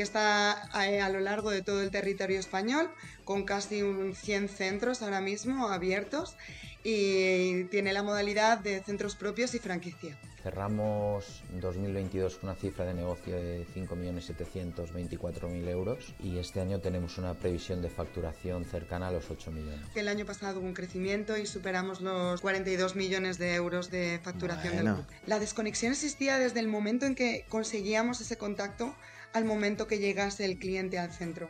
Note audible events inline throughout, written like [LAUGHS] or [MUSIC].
que está eh, a, lo largo de todo el territorio español, con casi un 100 centros ahora mismo abiertos y tiene la modalidad de centros propios y franquicia. Cerramos 2022 con una cifra de negocio de 5.724.000 euros y este año tenemos una previsión de facturación cercana a los 8 millones. El año pasado hubo un crecimiento y superamos los 42 millones de euros de facturación del grupo. La desconexión existía desde el momento en que conseguíamos ese contacto al momento que llegase el cliente al centro.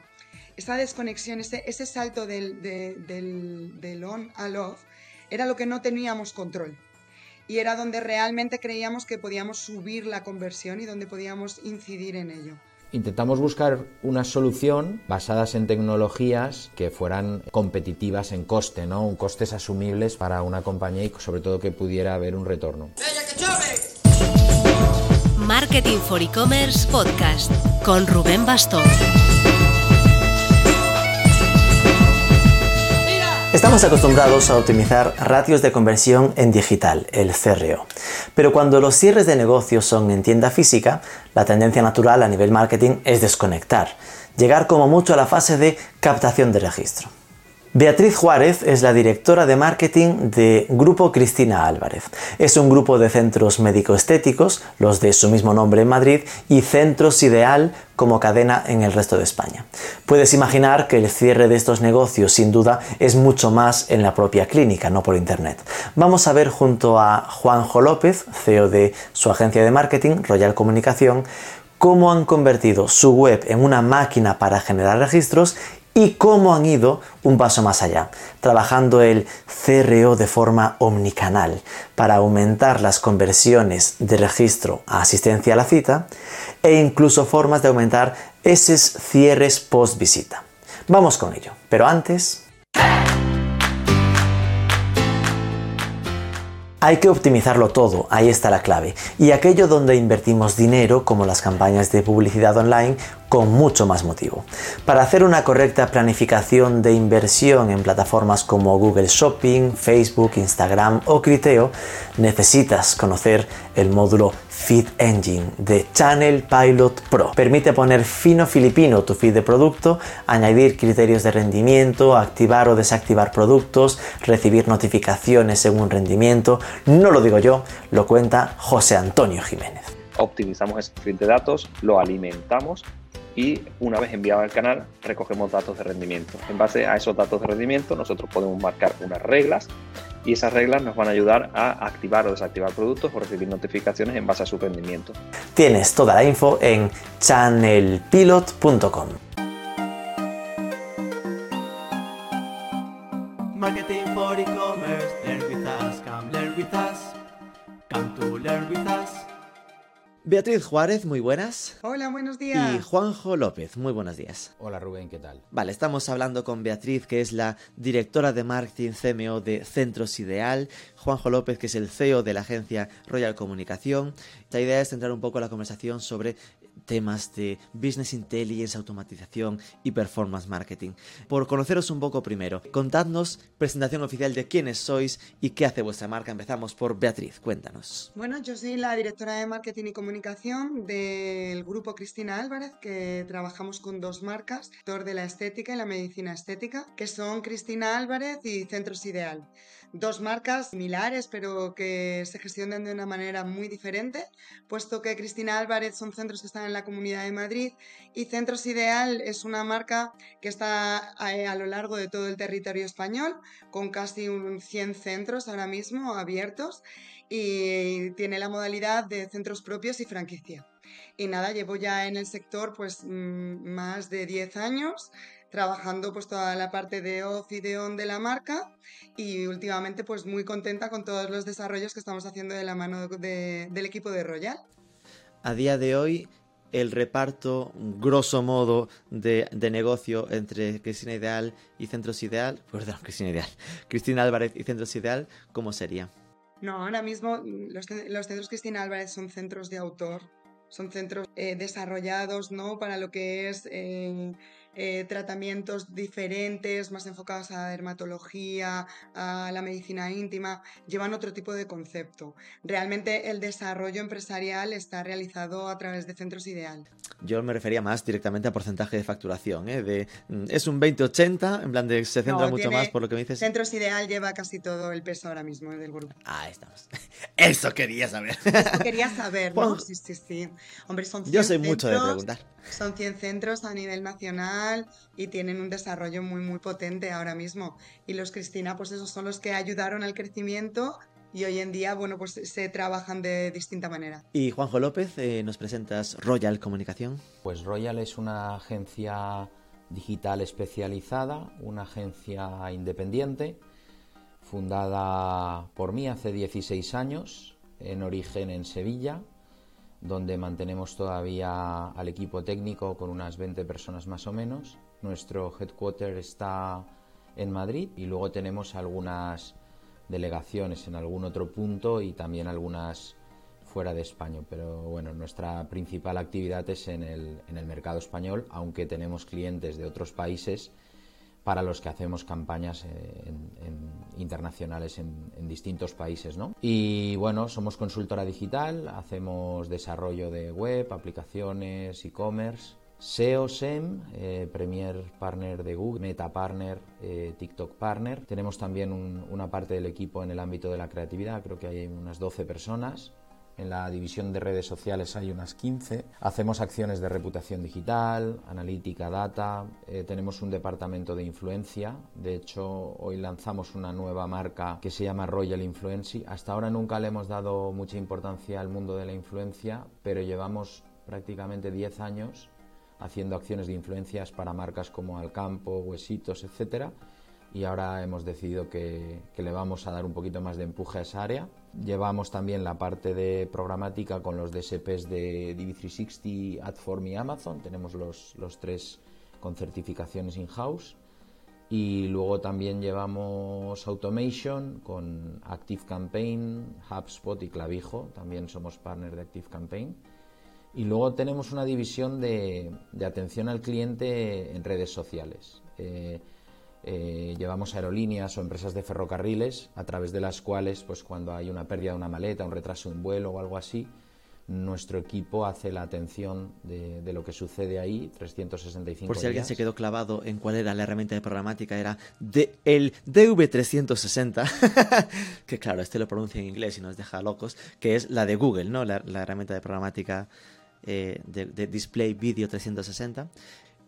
Esa desconexión, ese, ese salto del, del, del on al off, era lo que no teníamos control y era donde realmente creíamos que podíamos subir la conversión y donde podíamos incidir en ello. Intentamos buscar una solución basadas en tecnologías que fueran competitivas en coste, ¿no? Un costes asumibles para una compañía y sobre todo que pudiera haber un retorno. Marketing for E-Commerce Podcast con Rubén Bastón. Estamos acostumbrados a optimizar ratios de conversión en digital, el CRO. Pero cuando los cierres de negocios son en tienda física, la tendencia natural a nivel marketing es desconectar, llegar como mucho a la fase de captación de registro. Beatriz Juárez es la directora de marketing de Grupo Cristina Álvarez. Es un grupo de centros médico-estéticos, los de su mismo nombre en Madrid, y Centros Ideal como cadena en el resto de España. Puedes imaginar que el cierre de estos negocios sin duda es mucho más en la propia clínica, no por internet. Vamos a ver junto a Juanjo López, CEO de su agencia de marketing, Royal Comunicación, cómo han convertido su web en una máquina para generar registros y cómo han ido un paso más allá, trabajando el CRO de forma omnicanal para aumentar las conversiones de registro a asistencia a la cita e incluso formas de aumentar esos cierres post visita. Vamos con ello, pero antes... Hay que optimizarlo todo, ahí está la clave. Y aquello donde invertimos dinero, como las campañas de publicidad online, con mucho más motivo. Para hacer una correcta planificación de inversión en plataformas como Google Shopping, Facebook, Instagram o Criteo, necesitas conocer el módulo Feed Engine de Channel Pilot Pro. Permite poner fino filipino tu feed de producto, añadir criterios de rendimiento, activar o desactivar productos, recibir notificaciones según rendimiento. No lo digo yo, lo cuenta José Antonio Jiménez. Optimizamos ese feed de datos, lo alimentamos y una vez enviado al canal recogemos datos de rendimiento. En base a esos datos de rendimiento nosotros podemos marcar unas reglas y esas reglas nos van a ayudar a activar o desactivar productos o recibir notificaciones en base a su rendimiento. Tienes toda la info en channelpilot.com. Marketing for e-commerce, learn with us, come learn with us, come to learn with us. Beatriz Juárez, muy buenas. Hola, buenos días. Y Juanjo López, muy buenos días. Hola Rubén, ¿qué tal? Vale, estamos hablando con Beatriz, que es la directora de marketing CMO de Centros Ideal, Juanjo López, que es el CEO de la agencia Royal Comunicación. La idea es centrar un poco la conversación sobre temas de business intelligence, automatización y performance marketing. Por conoceros un poco primero, contadnos presentación oficial de quiénes sois y qué hace vuestra marca. Empezamos por Beatriz, cuéntanos. Bueno, yo soy la directora de marketing y comunicación del grupo Cristina Álvarez, que trabajamos con dos marcas, sector de la estética y la medicina estética, que son Cristina Álvarez y Centros Ideal dos marcas similares, pero que se gestionan de una manera muy diferente, puesto que Cristina Álvarez son centros que están en la Comunidad de Madrid y Centros Ideal es una marca que está eh, a, lo largo de todo el territorio español, con casi un 100 centros ahora mismo abiertos y tiene la modalidad de centros propios y franquicia. Y nada, llevo ya en el sector pues mm, más de 10 años trabajando pues toda la parte de off y de on de la marca y últimamente pues muy contenta con todos los desarrollos que estamos haciendo de la mano del equipo de Royal. A día de hoy el reparto, grosso modo, de, negocio entre Cristina Ideal y Centros Ideal, perdón, Cristina Ideal, [LAUGHS] Cristina Álvarez y Centros Ideal, ¿cómo sería? No, ahora mismo los, centros Cristina Álvarez son centros de autor, son centros eh, desarrollados ¿no? para lo que es eh, eh, tratamientos diferentes, más enfocados a la dermatología, a la medicina íntima, llevan otro tipo de concepto. Realmente el desarrollo empresarial está realizado a través de centros ideal. Yo me refería más directamente a porcentaje de facturación, ¿eh? de, mm, es un 20-80, en plan de se centra No, mucho más por lo que me dices. Centros ideal lleva casi todo el peso ahora mismo del grupo. Ah, estamos. [LAUGHS] Eso quería saber. Esto quería saber, ¿no? [LAUGHS] Sí, sí, sí. Hombre, son 100 Yo soy mucho de preguntar. Son 100 centros a nivel nacional y tienen un desarrollo muy, muy potente ahora mismo. Y los Cristina, pues esos son los que ayudaron al crecimiento y hoy en día, bueno, pues se trabajan de distinta manera. Y Juanjo López, eh, nos presentas Royal Comunicación. Pues Royal es una agencia digital especializada, una agencia independiente, fundada por mí hace 16 años, en origen en Sevilla, donde mantenemos todavía al equipo técnico con unas 20 personas más o menos. Nuestro headquarter está en Madrid y luego tenemos algunas delegaciones en algún otro punto y también algunas fuera de España, pero bueno, nuestra principal actividad es en el, en el mercado español, aunque tenemos clientes de otros países para los que hacemos campañas eh, en- en internacionales en, en distintos países. ¿no? Y bueno, somos consultora digital, hacemos desarrollo de web, aplicaciones, e-commerce, SEO, SEM, eh, Premier Partner de Google, Meta Partner, eh, TikTok Partner. Tenemos también un- una parte del equipo en el ámbito de la creatividad, creo que hay unas 12 personas. En la división de redes sociales hay unas 15. Hacemos acciones de reputación digital, analítica, data. eh, tenemos un departamento de influencia. De hecho, hoy lanzamos una nueva marca que se llama Royal Influency. Hasta ahora nunca le hemos dado mucha importancia al mundo de la influencia, pero llevamos prácticamente 10 años haciendo acciones de influencias para marcas como Alcampo, Huesitos, etcétera y ahora hemos decidido que, que le vamos a dar un poquito más de empuje a esa área. Llevamos también la parte de programática con los DSPs de DV360, Adform y Amazon. Tenemos los, los tres con certificaciones in-house. Y luego también llevamos Automation con Active Campaign, HubSpot y Clavijo. También somos partner de Active Campaign. Y luego tenemos una división de, de atención al cliente en redes sociales. Eh, eh, llevamos aerolíneas o empresas de ferrocarriles a través de las cuales, pues cuando hay una pérdida de una maleta, un retraso de un vuelo o algo así, nuestro equipo hace la atención de, de lo que sucede ahí 365 Por si alguien días. se quedó clavado en cuál era la herramienta de programática, era de, el DV360, [LAUGHS] que claro, este lo pronuncia en inglés y nos deja locos, que es la de Google, ¿no? La, la herramienta de programática eh, de, de Display Video 360.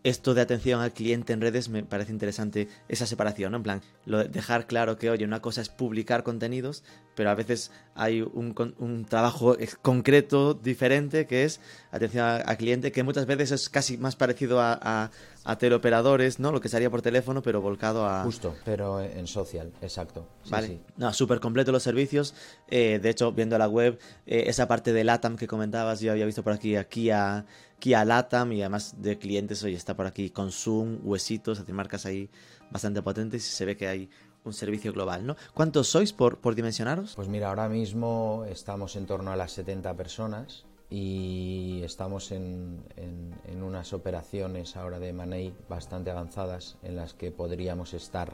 Esto de atención al cliente en redes me parece interesante esa separación, ¿no? En plan, lo de dejar claro que, oye, una cosa es publicar contenidos, pero a veces hay un, un trabajo concreto, diferente, que es atención al cliente, que muchas veces es casi más parecido a, a, a teleoperadores, ¿no? Lo que se haría por teléfono, pero volcado a... Justo, pero en social, exacto. Sí, Vale. sí. No, súper completo los servicios. Eh, de hecho, viendo la web, eh, esa parte de LATAM que comentabas, yo había visto por aquí a Kia, Kia LATAM y además de clientes, hoy está por aquí Consum, Huesitos, hace marcas ahí bastante potentes y se ve que hay un servicio global, ¿no? ¿Cuántos sois por, por dimensionaros? Pues mira, ahora mismo estamos en torno a las 70 personas y estamos en, en- en unas operaciones ahora de Manei bastante avanzadas en las que podríamos estar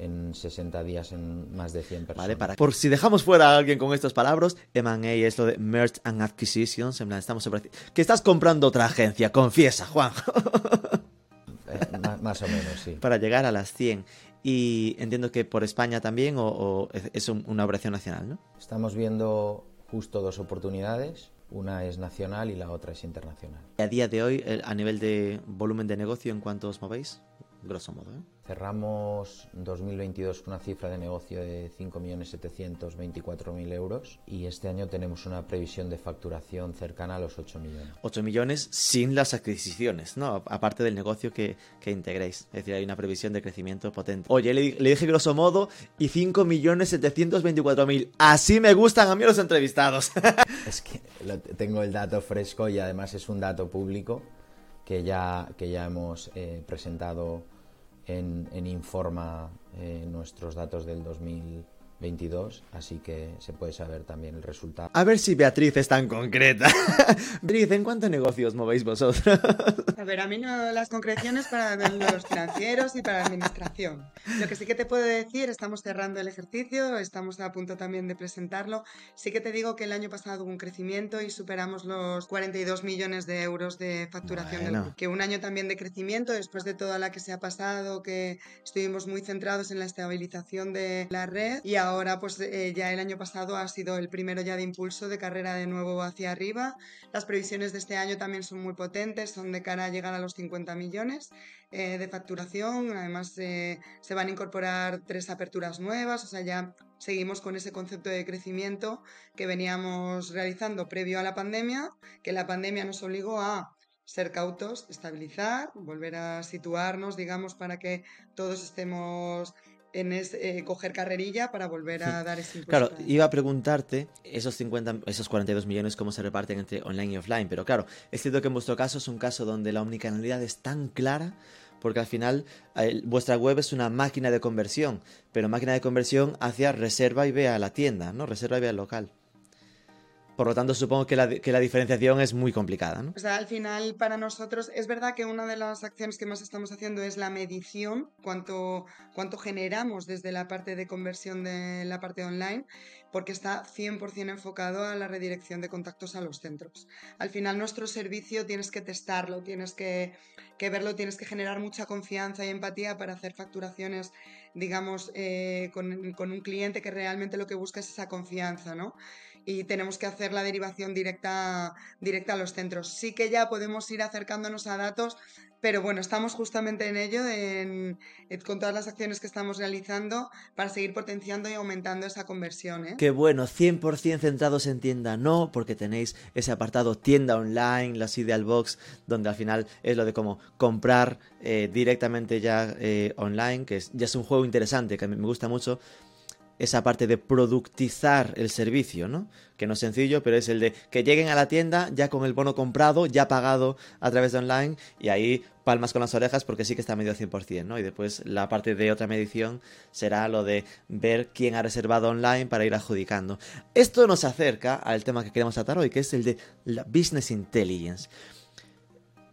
en 60 días en más de 100 personas. Vale, para por si dejamos fuera a alguien con estas palabras, M&A es lo de Merge and Acquisitions, en plan, estamos. Que estás comprando otra agencia, confiesa, Juan. [LAUGHS] Eh, ma- más o menos, sí. para llegar a las 100. Y entiendo que por España también, o, o es- es un- una operación nacional, ¿no? Estamos viendo justo dos oportunidades. Una es nacional y la otra es internacional. A día de hoy, a nivel de volumen de negocio, ¿en cuánto os movéis? Grosso modo, ¿eh? Cerramos 2022 con una cifra de negocio de 5.724.000 euros y este año tenemos una previsión de facturación cercana a los 8 millones. 8 millones sin las adquisiciones, ¿no? Aparte del negocio que, que integréis. Es decir, hay una previsión de crecimiento potente. Oye, le, le dije grosso modo y 5.724.000. Así me gustan a mí los entrevistados. [LAUGHS] Es que tengo el dato fresco y además es un dato público que ya, que ya hemos eh, presentado en, en Informa eh, nuestros datos del 22, así que se puede saber también el resultado. A ver si Beatriz es tan concreta. [LAUGHS] Beatriz, ¿en cuántos negocios movéis vosotros? A ver, a mí no las concreciones para los financieros y para la administración. Lo que sí que te puedo decir, estamos cerrando el ejercicio, estamos a punto también de presentarlo. Sí que te digo que el año pasado hubo un crecimiento y superamos los 42 millones de euros de facturación del Bueno. grupo. Que un año también de crecimiento después de toda la que se ha pasado, que estuvimos muy centrados en la estabilización de la red y ahora pues eh, ya el año pasado ha sido el primero ya de impulso de carrera de nuevo hacia arriba. Las previsiones de este año también son muy potentes, son de cara a llegar a los 50 millones eh, de facturación. Además, eh, se van a incorporar tres aperturas nuevas, o sea, ya seguimos con ese concepto de crecimiento que veníamos realizando previo a la pandemia, que la pandemia nos obligó a ser cautos, estabilizar, volver a situarnos, digamos, para que todos estemos en ese, eh, coger carrerilla para volver a dar ese impulso. Claro, iba a preguntarte esos 50, esos 42 millones cómo se reparten entre online y offline, pero claro, es cierto que en vuestro caso es un caso donde la omnicanalidad es tan clara porque al final eh, vuestra web es una máquina de conversión, pero máquina de conversión hacia reserva y ve a la tienda, ¿no? Reserva y ve al local. Por lo tanto, supongo que la, diferenciación es muy complicada, ¿no? O sea, al final para nosotros es verdad que una de las acciones que más estamos haciendo es la medición, cuánto, cuánto generamos desde la parte de conversión de la parte online, porque está 100% enfocado a la redirección de contactos a los centros. Al final nuestro servicio tienes que testarlo, tienes que, que verlo, tienes que generar mucha confianza y empatía para hacer facturaciones, digamos, eh, con, con un cliente que realmente lo que busca es esa confianza, ¿no? Y tenemos que hacer la derivación directa, directa a los centros. Sí que ya podemos ir acercándonos a datos, pero bueno, estamos justamente en ello, en- con todas las acciones que estamos realizando para seguir potenciando y aumentando esa conversión. ¿eh? Qué bueno, 100% centrados en tienda no, porque tenéis ese apartado tienda online, las Ideal Box, donde al final es lo de cómo comprar eh, directamente ya eh, online, que ya es un juego interesante, que me gusta mucho esa parte de productizar el servicio, ¿no? Que no es sencillo, pero es el de que lleguen a la tienda ya con el bono comprado, ya pagado a través de online, y ahí palmas con las orejas porque sí que está medio 100%, ¿no? Y después la parte de otra medición será lo de ver quién ha reservado online para ir adjudicando. Esto nos acerca al tema que queremos tratar hoy, que es el de la Business Intelligence.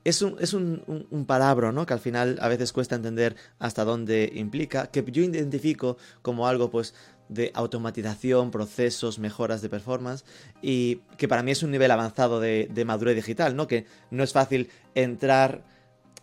Es un, es un, un- un palabra, ¿no? Que al final a veces cuesta entender hasta dónde implica, que yo identifico como algo, pues, de automatización, procesos, mejoras de performance, y que para mí es un nivel avanzado de, de madurez digital, ¿no? Que no es fácil entrar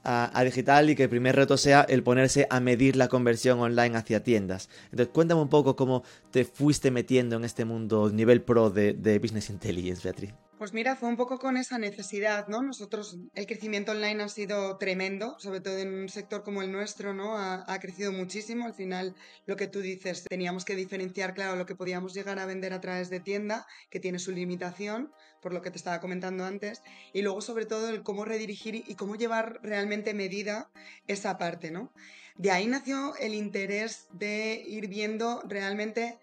a, a digital y que el primer reto sea el ponerse a medir la conversión online hacia tiendas. Entonces, cuéntame un poco cómo te fuiste metiendo en este mundo nivel pro de, de Business Intelligence, Beatriz. Pues mira, fue un poco con esa necesidad, ¿no? Nosotros, el crecimiento online ha sido tremendo, sobre todo en un sector como el nuestro, ¿no? Ha, ha crecido muchísimo. Al final, lo que tú dices, teníamos que diferenciar, claro, lo que podíamos llegar a vender a través de tienda, que tiene su limitación, por lo que te estaba comentando antes, y luego, sobre todo, el cómo redirigir y cómo llevar realmente medida esa parte, ¿no? De ahí nació el interés de ir viendo realmente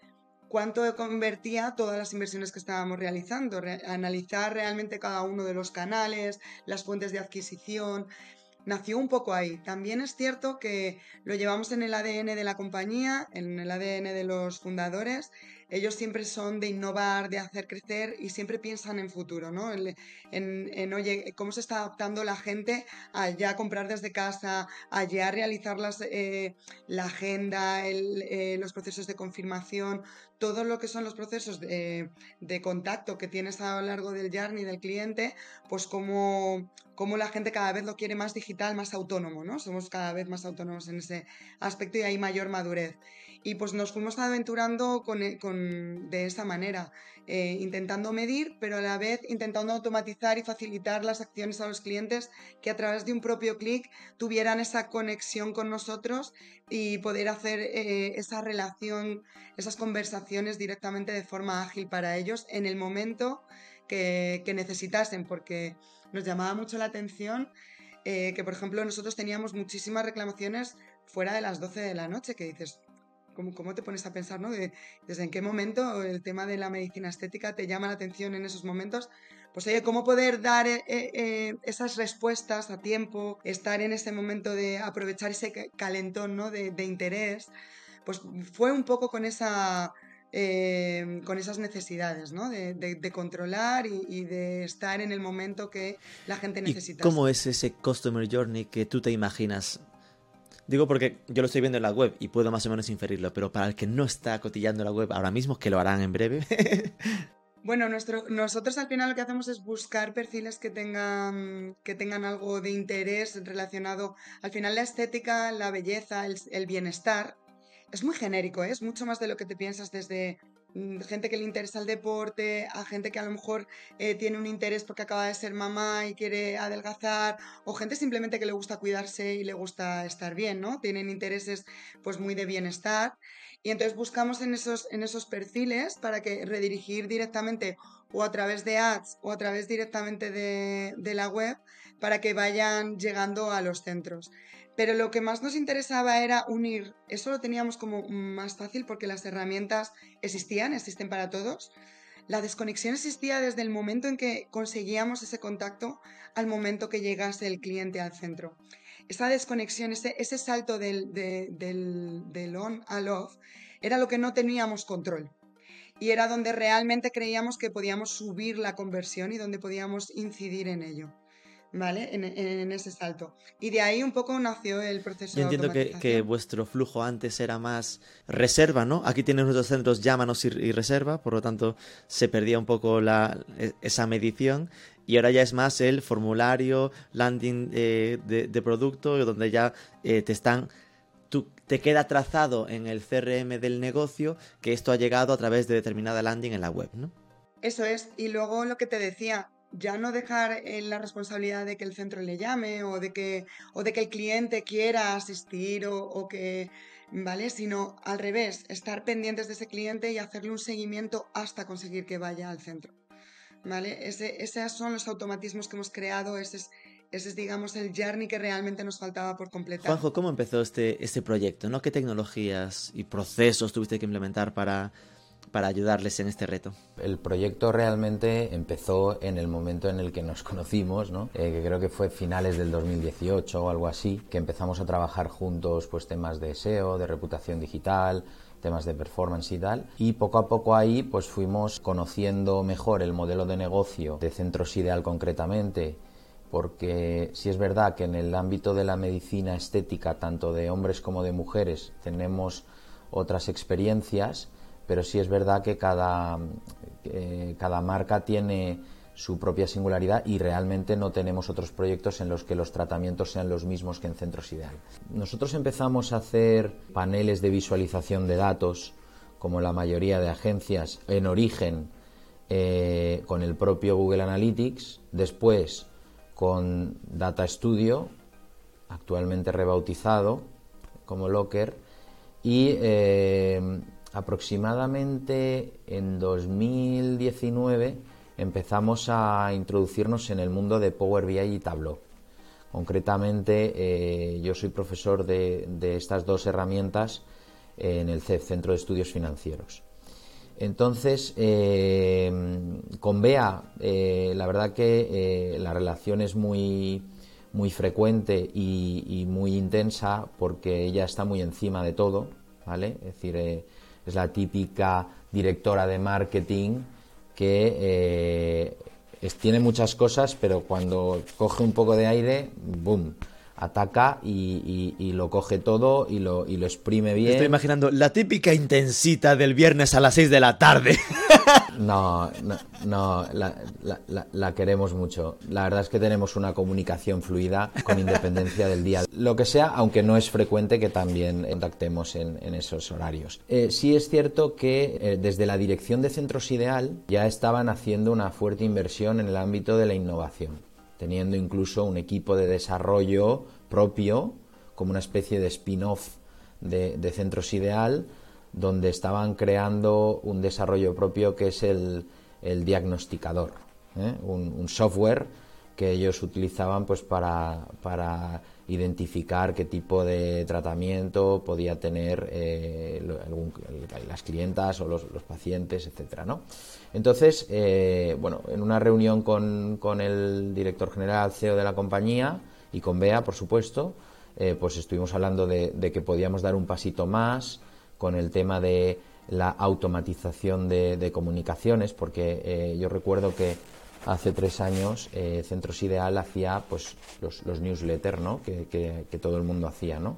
cuánto convertía todas las inversiones que estábamos realizando, re- analizar realmente cada uno de los canales, las fuentes de adquisición. Nació un poco ahí. También es cierto que lo llevamos en el ADN de la compañía, en el ADN de los fundadores. Ellos siempre son de innovar, de hacer crecer y siempre piensan en futuro, ¿no? En, en- oye, cómo se está adaptando la gente a ya comprar desde casa, a ya realizar las, eh, la agenda, eh, los procesos de confirmación, todo lo que son los procesos de, de contacto que tienes a lo largo del journey del cliente, pues como, como la gente cada vez lo quiere más digital, más autónomo, ¿no? Somos cada vez más autónomos en ese aspecto y hay mayor madurez. Y pues nos fuimos aventurando con, e- de esa manera, eh, intentando medir, pero a la vez intentando automatizar y facilitar las acciones a los clientes que a través de un propio clic tuvieran esa conexión con nosotros y poder hacer eh, esa relación, esas conversaciones directamente de forma ágil para ellos en el momento que, que necesitasen, porque nos llamaba mucho la atención eh, que, por ejemplo, nosotros teníamos muchísimas reclamaciones fuera de las 12 de la noche, que dices, ¿cómo, cómo te pones a pensar, ¿no? De- desde en qué momento el tema de la medicina estética te llama la atención en esos momentos. Pues oye, cómo poder dar eh, eh, eh, esas respuestas a tiempo, estar en ese momento de aprovechar ese ca- calentón, ¿no? De, de interés, pues fue un poco con esa eh, con esas necesidades, ¿no? De, controlar y, de estar en el momento que la gente necesita. ¿Cómo es ese Customer Journey que tú te imaginas? Digo porque yo lo estoy viendo en la web y puedo más o menos inferirlo, pero para el que no está cotillando la web ahora mismo, que lo harán en breve. [LAUGHS] Bueno, nuestro, nosotros al final lo que hacemos es buscar perfiles que tengan, que tengan algo de interés relacionado, al final la estética, la belleza, el bienestar, es muy genérico, ¿eh? es mucho más de lo que te piensas desde gente que le interesa el deporte, a gente que a lo mejor eh, tiene un interés porque acaba de ser mamá y quiere adelgazar, o gente simplemente que le gusta cuidarse y le gusta estar bien, ¿no? Tienen intereses pues muy de bienestar. Y entonces buscamos en esos, en esos perfiles para que redirigir directamente o a través de ads o a través directamente de, de la web para que vayan llegando a los centros. Pero lo que más nos interesaba era unir, eso lo teníamos como más fácil porque las herramientas existían, existen para todos. La desconexión existía desde el momento en que conseguíamos ese contacto al momento que llegase el cliente al centro. Esa desconexión, ese, salto del, del on al off, era lo que no teníamos control. Y era donde realmente creíamos que podíamos subir la conversión y donde podíamos incidir en ello. ¿Vale? En, ese salto. Y de ahí un poco nació el proceso Yo entiendo que, vuestro flujo antes era más reserva, ¿no? Aquí tienen nuestros centros llámanos y, reserva, por lo tanto se perdía un poco la, e, esa medición. Y ahora ya es más el formulario, landing eh, de, producto, donde ya eh, te están tú, te queda trazado en el CRM del negocio que esto ha llegado a través de determinada landing en la web, ¿no? Eso es. Y luego lo que te decía, ya no dejar en la responsabilidad de que el centro le llame o de que, o de que el cliente quiera asistir o, que, ¿vale? Sino al revés, estar pendientes de ese cliente y hacerle un seguimiento hasta conseguir que vaya al centro, ¿vale? Ese, esos son los automatismos que hemos creado, ese es, ese es, digamos, el journey que realmente nos faltaba por completar. Juanjo, ¿cómo empezó este, este proyecto? ¿no? ¿Qué tecnologías y procesos tuviste que implementar para para ayudarles en este reto? El proyecto realmente empezó en el momento en el que nos [LAUGHS] conocimos, ¿no? Eh, que creo que fue finales del 2018 o algo así, que empezamos a trabajar juntos pues temas de SEO, de reputación digital, temas de performance y tal. Y poco a poco ahí pues fuimos conociendo mejor el modelo de negocio de Centros Ideal concretamente, porque si es verdad que en el ámbito de la medicina estética, tanto de hombres como de mujeres, tenemos otras experiencias, pero sí es verdad que cada, cada marca tiene su propia singularidad y realmente no tenemos otros proyectos en los que los tratamientos sean los mismos que en Centros Ideal. Nosotros empezamos a hacer paneles de visualización de datos, como la mayoría de agencias, en origen eh, con el propio Google Analytics, después con Data Studio, actualmente rebautizado como Locker, y eh, aproximadamente en 2019 empezamos a introducirnos en el mundo de Power BI y Tableau. Concretamente, eh, yo soy profesor de, estas dos herramientas en el CEF, Centro de Estudios Financieros. Entonces, eh, con Bea, eh, la verdad que la relación es muy, muy frecuente y, y, muy intensa porque ella está muy encima de todo, ¿vale? Es decir, es la típica directora de marketing que eh, tiene muchas cosas, pero cuando coge un poco de aire, ¡boom! Ataca y, lo coge todo y lo, y lo exprime bien. estoy imaginando la típica intensita del viernes a las 6 de la tarde. [LAUGHS] No, no, no la, la, queremos mucho. La verdad es que tenemos una comunicación fluida con independencia del día. Lo que sea, aunque no es frecuente que también contactemos en, en esos horarios. Eh, sí es cierto que eh, desde la dirección de Centros Ideal ya estaban haciendo una fuerte inversión en el ámbito de la innovación, teniendo incluso un equipo de desarrollo propio, como una especie de spin-off de, de Centros Ideal, donde estaban creando un desarrollo propio que es el, diagnosticador, ¿eh? un, software que ellos utilizaban pues para, para, identificar qué tipo de tratamiento podía tener eh, las clientas o los, pacientes, etcétera, ¿no? Entonces, eh, bueno, en una reunión con, con, el director general CEO de la compañía y con Bea, por supuesto, pues estuvimos hablando de, que podíamos dar un pasito más, con el tema de la automatización de, comunicaciones, porque eh, yo recuerdo que hace tres años eh, Centros Ideal hacía pues los, newsletters ¿no? que, todo el mundo hacía. ¿no?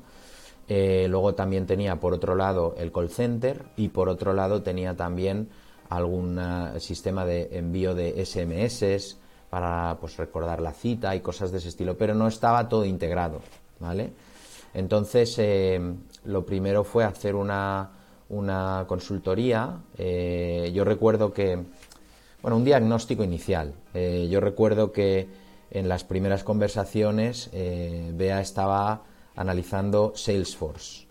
Eh, luego también tenía por otro lado el call center y por otro lado tenía también algún sistema de envío de SMS para pues recordar la cita y cosas de ese estilo, pero no estaba todo integrado, ¿vale? Entonces, lo primero fue hacer una, una consultoría. Eh, yo recuerdo que, bueno, un diagnóstico inicial. Eh, yo recuerdo que en las primeras conversaciones eh, Bea estaba analizando Salesforce.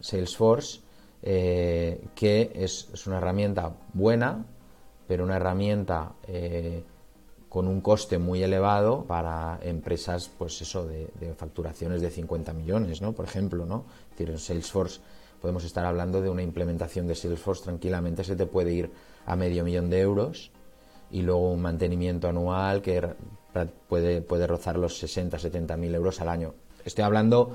Salesforce, que es, una herramienta buena, pero una herramienta con un coste muy elevado para empresas, pues eso, de, facturaciones de 50 millones, ¿no? Por ejemplo, ¿no? Es decir, Salesforce podemos estar hablando de una implementación de Salesforce tranquilamente se te puede ir a medio millón de euros y luego un mantenimiento anual que puede, puede rozar los 60, 70 mil euros al año. Estoy hablando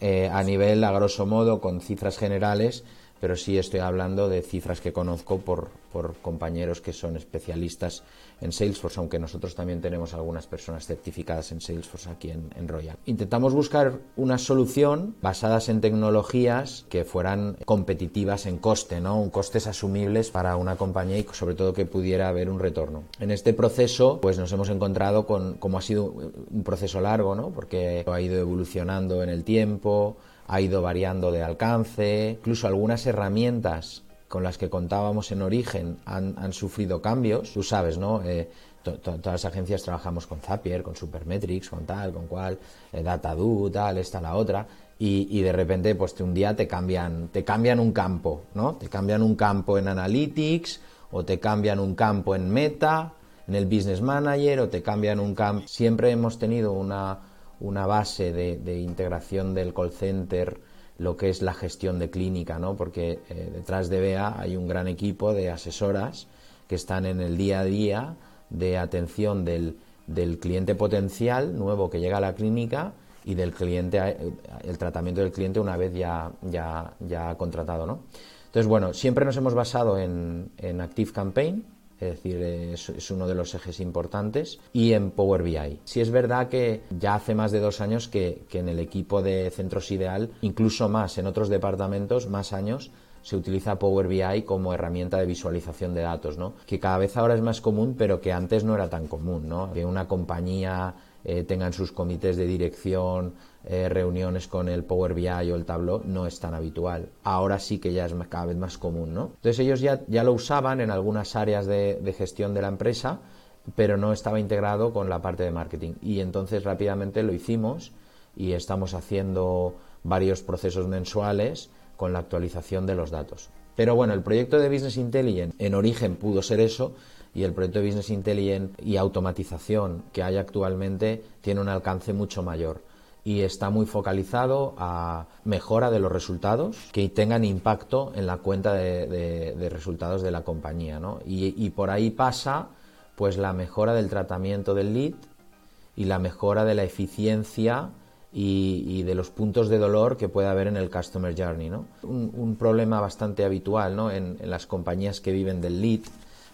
eh, a nivel, a grosso modo, con cifras generales, pero sí estoy hablando de cifras que conozco por, por compañeros que son especialistas en Salesforce, aunque nosotros también tenemos algunas personas certificadas en Salesforce aquí en, Royal. Intentamos buscar una solución basadas en tecnologías que fueran competitivas en coste, ¿no? costes asumibles para una compañía y sobre todo que pudiera haber un retorno. En este proceso, pues nos hemos encontrado con, como ha sido un proceso largo, ¿no? porque ha ido evolucionando en el tiempo, ha ido variando de alcance, incluso algunas herramientas con las que contábamos en origen han, sufrido cambios. Tú sabes, ¿no? Eh, todas las agencias trabajamos con Zapier, con Supermetrics, con tal, con cual, eh, tal, esta, la otra. Y, de repente, pues un día te cambian, te cambian un campo, ¿no? Te cambian un campo en Analytics, o te cambian un campo en Meta, en el Business Manager, o te cambian un campo. Siempre hemos tenido una, una base de, integración del call center lo que es la gestión de clínica, ¿no? Porque eh, detrás de BEA hay un gran equipo de asesoras que están en el día a día de atención del, del cliente potencial nuevo que llega a la clínica y del cliente, eh, el tratamiento del cliente una vez ya, ya, ya contratado, ¿no? Entonces, bueno, siempre nos hemos basado en, en Active Campaign, es decir, es, uno de los ejes importantes, y en Power BI. Si es verdad que ya hace más de dos años que, en el equipo de Centros Ideal, incluso más en otros departamentos, más años, se utiliza Power BI como herramienta de visualización de datos, ¿no? Que cada vez ahora es más común, pero que antes no era tan común, ¿no? Que una compañía eh, tengan sus comités de dirección, eh, reuniones con el Power BI o el Tableau, no es tan habitual. Ahora sí que ya es cada vez más común, ¿no? Entonces ellos ya, ya lo usaban en algunas áreas de, de gestión de la empresa, pero no estaba integrado con la parte de marketing. Y entonces rápidamente lo hicimos y estamos haciendo varios procesos mensuales con la actualización de los datos. Pero bueno, el proyecto de Business Intelligence en origen pudo ser eso, y el proyecto de Business Intelligence y automatización que hay actualmente tiene un alcance mucho mayor y está muy focalizado a mejora de los resultados que tengan impacto en la cuenta de, resultados de la compañía. ¿no? Y, por ahí pasa pues la mejora del tratamiento del lead y la mejora de la eficiencia y, de los puntos de dolor que puede haber en el Customer Journey. ¿no? Un, problema bastante habitual ¿no? en, en las compañías que viven del lead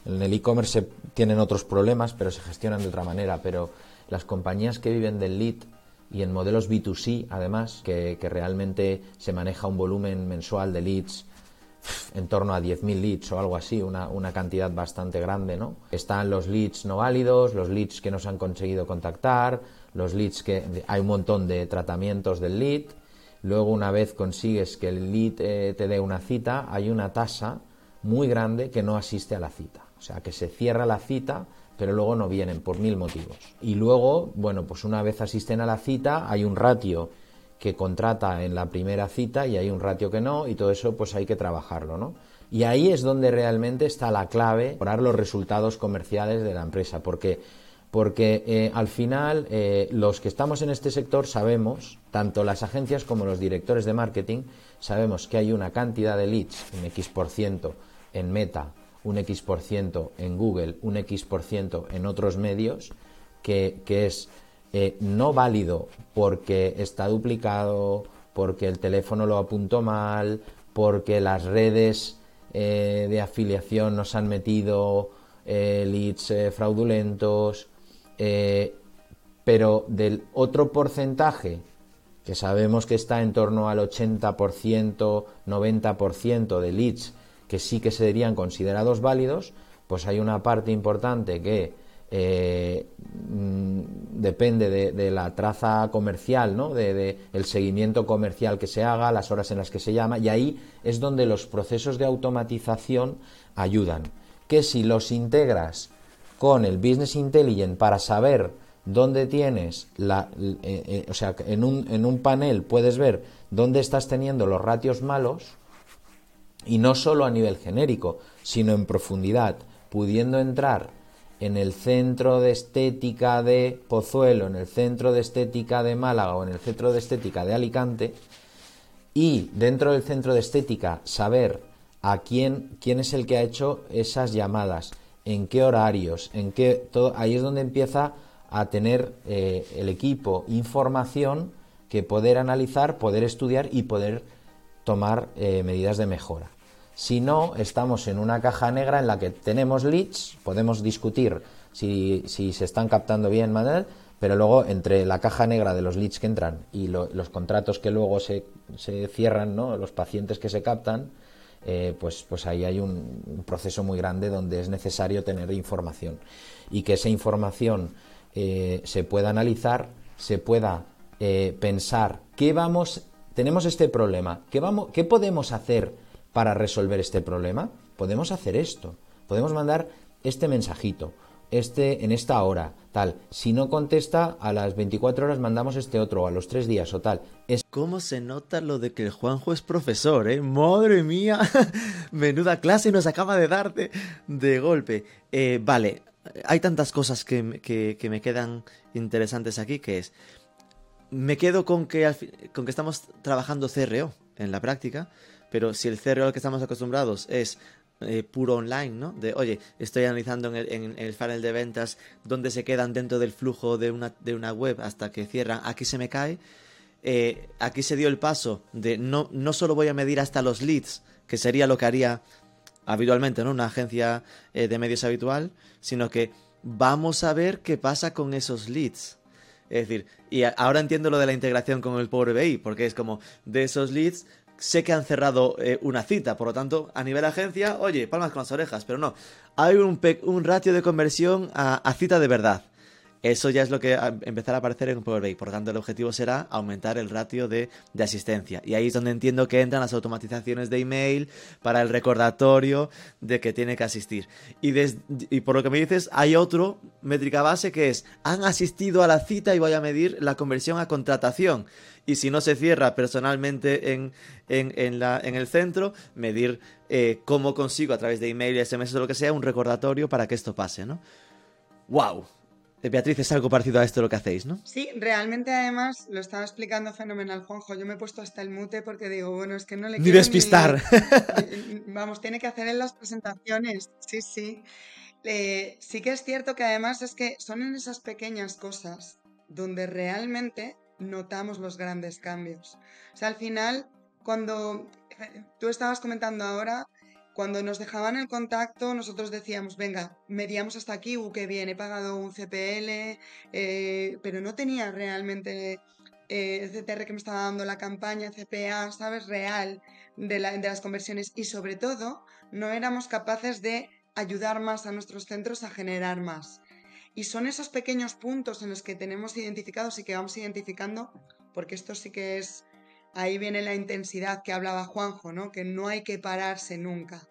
en el e-commerce tienen otros problemas, pero se gestionan de otra manera. Pero las compañías que viven del lead y en modelos B2C, además, que, realmente se maneja un volumen mensual de leads en torno a 10.000 leads o algo así, una, una, cantidad bastante grande, ¿no? Están los leads no válidos, los leads que no se han conseguido contactar, los leads que hay un montón de tratamientos del lead. Luego, una vez consigues que el lead eh, te dé una cita, hay una tasa muy grande que no asiste a la cita. O sea, que se cierra la cita, pero luego no vienen por mil motivos. Y luego, bueno, pues una vez asisten a la cita, hay un ratio que contrata en la primera cita y hay un ratio que no, y todo eso pues hay que trabajarlo, ¿no? Y ahí es donde realmente está la clave para los resultados comerciales de la empresa, porque, porque eh, al final eh, los que estamos en este sector sabemos, tanto las agencias como los directores de marketing, sabemos que hay una cantidad de leads, un X por ciento, en Meta, un X por ciento en Google, un X por ciento en otros medios, que, es eh, no válido porque está duplicado, porque el teléfono lo apuntó mal, porque las redes eh, de afiliación nos han metido eh, leads fraudulentos, pero del otro porcentaje que sabemos que está en torno al 80%, 90% de leads que sí que serían considerados válidos, pues hay una parte importante que eh, mm, depende de, la traza comercial, ¿no? de, el seguimiento comercial que se haga, las horas en las que se llama, y ahí es donde los procesos de automatización ayudan. Que si los integras con el Business Intelligence para saber dónde tienes la, eh, eh, o sea, en un, en un panel puedes ver dónde estás teniendo los ratios malos, y no solo a nivel genérico, sino en profundidad, pudiendo entrar en el centro de estética de Pozuelo, en el centro de estética de Málaga o en el centro de estética de Alicante, y dentro del centro de estética saber a quién, quién es el que ha hecho esas llamadas, en qué horarios, en qué todo, ahí es donde empieza a tener eh, el equipo información que poder analizar, poder estudiar y poder tomar eh, medidas de mejora. Si no, estamos en una caja negra en la que tenemos leads, podemos discutir si, se están captando bien, pero luego entre la caja negra de los leads que entran y los contratos que luego se, cierran, ¿no? los pacientes que se captan, eh, pues, pues ahí hay un, proceso muy grande donde es necesario tener información y que esa información eh, se pueda analizar, se pueda pensar qué vamos, tenemos este problema, qué, vamos, qué podemos hacer para resolver este problema? Podemos hacer esto. Podemos mandar este mensajito, este en esta hora, tal. Si no contesta, a las 24 horas mandamos este otro, a los tres días o tal. Es... ¿Cómo se nota lo de que el Juanjo es profesor, eh? ¡Madre mía! [LAUGHS] Menuda clase nos acaba de darte de golpe. Eh, vale, hay tantas cosas que, que, me quedan interesantes aquí, que es... Me quedo con que, con que estamos trabajando CRO en la práctica, pero si el CRO al que estamos acostumbrados es eh, puro online, ¿no? De, oye, estoy analizando en el, en, el, funnel de ventas dónde se quedan dentro del flujo de una, de una web hasta que cierran, aquí se me cae. Eh, aquí se dio el paso de no, no solo voy a medir hasta los leads, que sería lo que haría habitualmente, ¿no? Una agencia eh, de medios habitual, sino que vamos a ver qué pasa con esos leads. Es decir, y ahora entiendo lo de la integración con el Power BI, porque es como de esos leads sé que han cerrado eh, una cita, por lo tanto, a nivel agencia, oye, palmas con las orejas, pero no, hay un, un ratio de conversión a, cita de verdad. Eso ya es lo que empezará a aparecer en Power BI. Por lo tanto, el objetivo será aumentar el ratio de, asistencia. Y ahí es donde entiendo que entran las automatizaciones de email para el recordatorio de que tiene que asistir. Y, por lo que me dices, hay otro métrica base que es, han asistido a la cita y voy a medir la conversión a contratación y si no se cierra personalmente en, el centro, medir eh, cómo consigo a través de email, SMS o lo que sea, un recordatorio para que esto pase, ¿no? ¡Wow! Eh, Beatriz, es algo parecido a esto lo que hacéis, ¿no? Sí, realmente además lo estaba explicando fenomenal Juanjo. Yo me he puesto hasta el mute porque digo, bueno, es que no le quiero... Ni despistar. Vamos, tiene que hacer en las presentaciones. Sí, sí. Eh, sí que es cierto que además es que son en esas pequeñas cosas donde realmente notamos los grandes cambios. O sea, al final, cuando tú estabas comentando ahora, cuando nos dejaban el contacto, nosotros decíamos, venga, medíamos hasta aquí, uh, qué bien, he pagado un CPL, eh, pero no tenía realmente eh, CTR que me estaba dando la campaña, CPA, ¿sabes? Real de las conversiones y sobre todo no éramos capaces de ayudar más a nuestros centros a generar más. Y son esos pequeños puntos en los que tenemos identificados y que vamos identificando, porque esto sí que es, ahí viene la intensidad que hablaba Juanjo, ¿no? Que no hay que pararse nunca.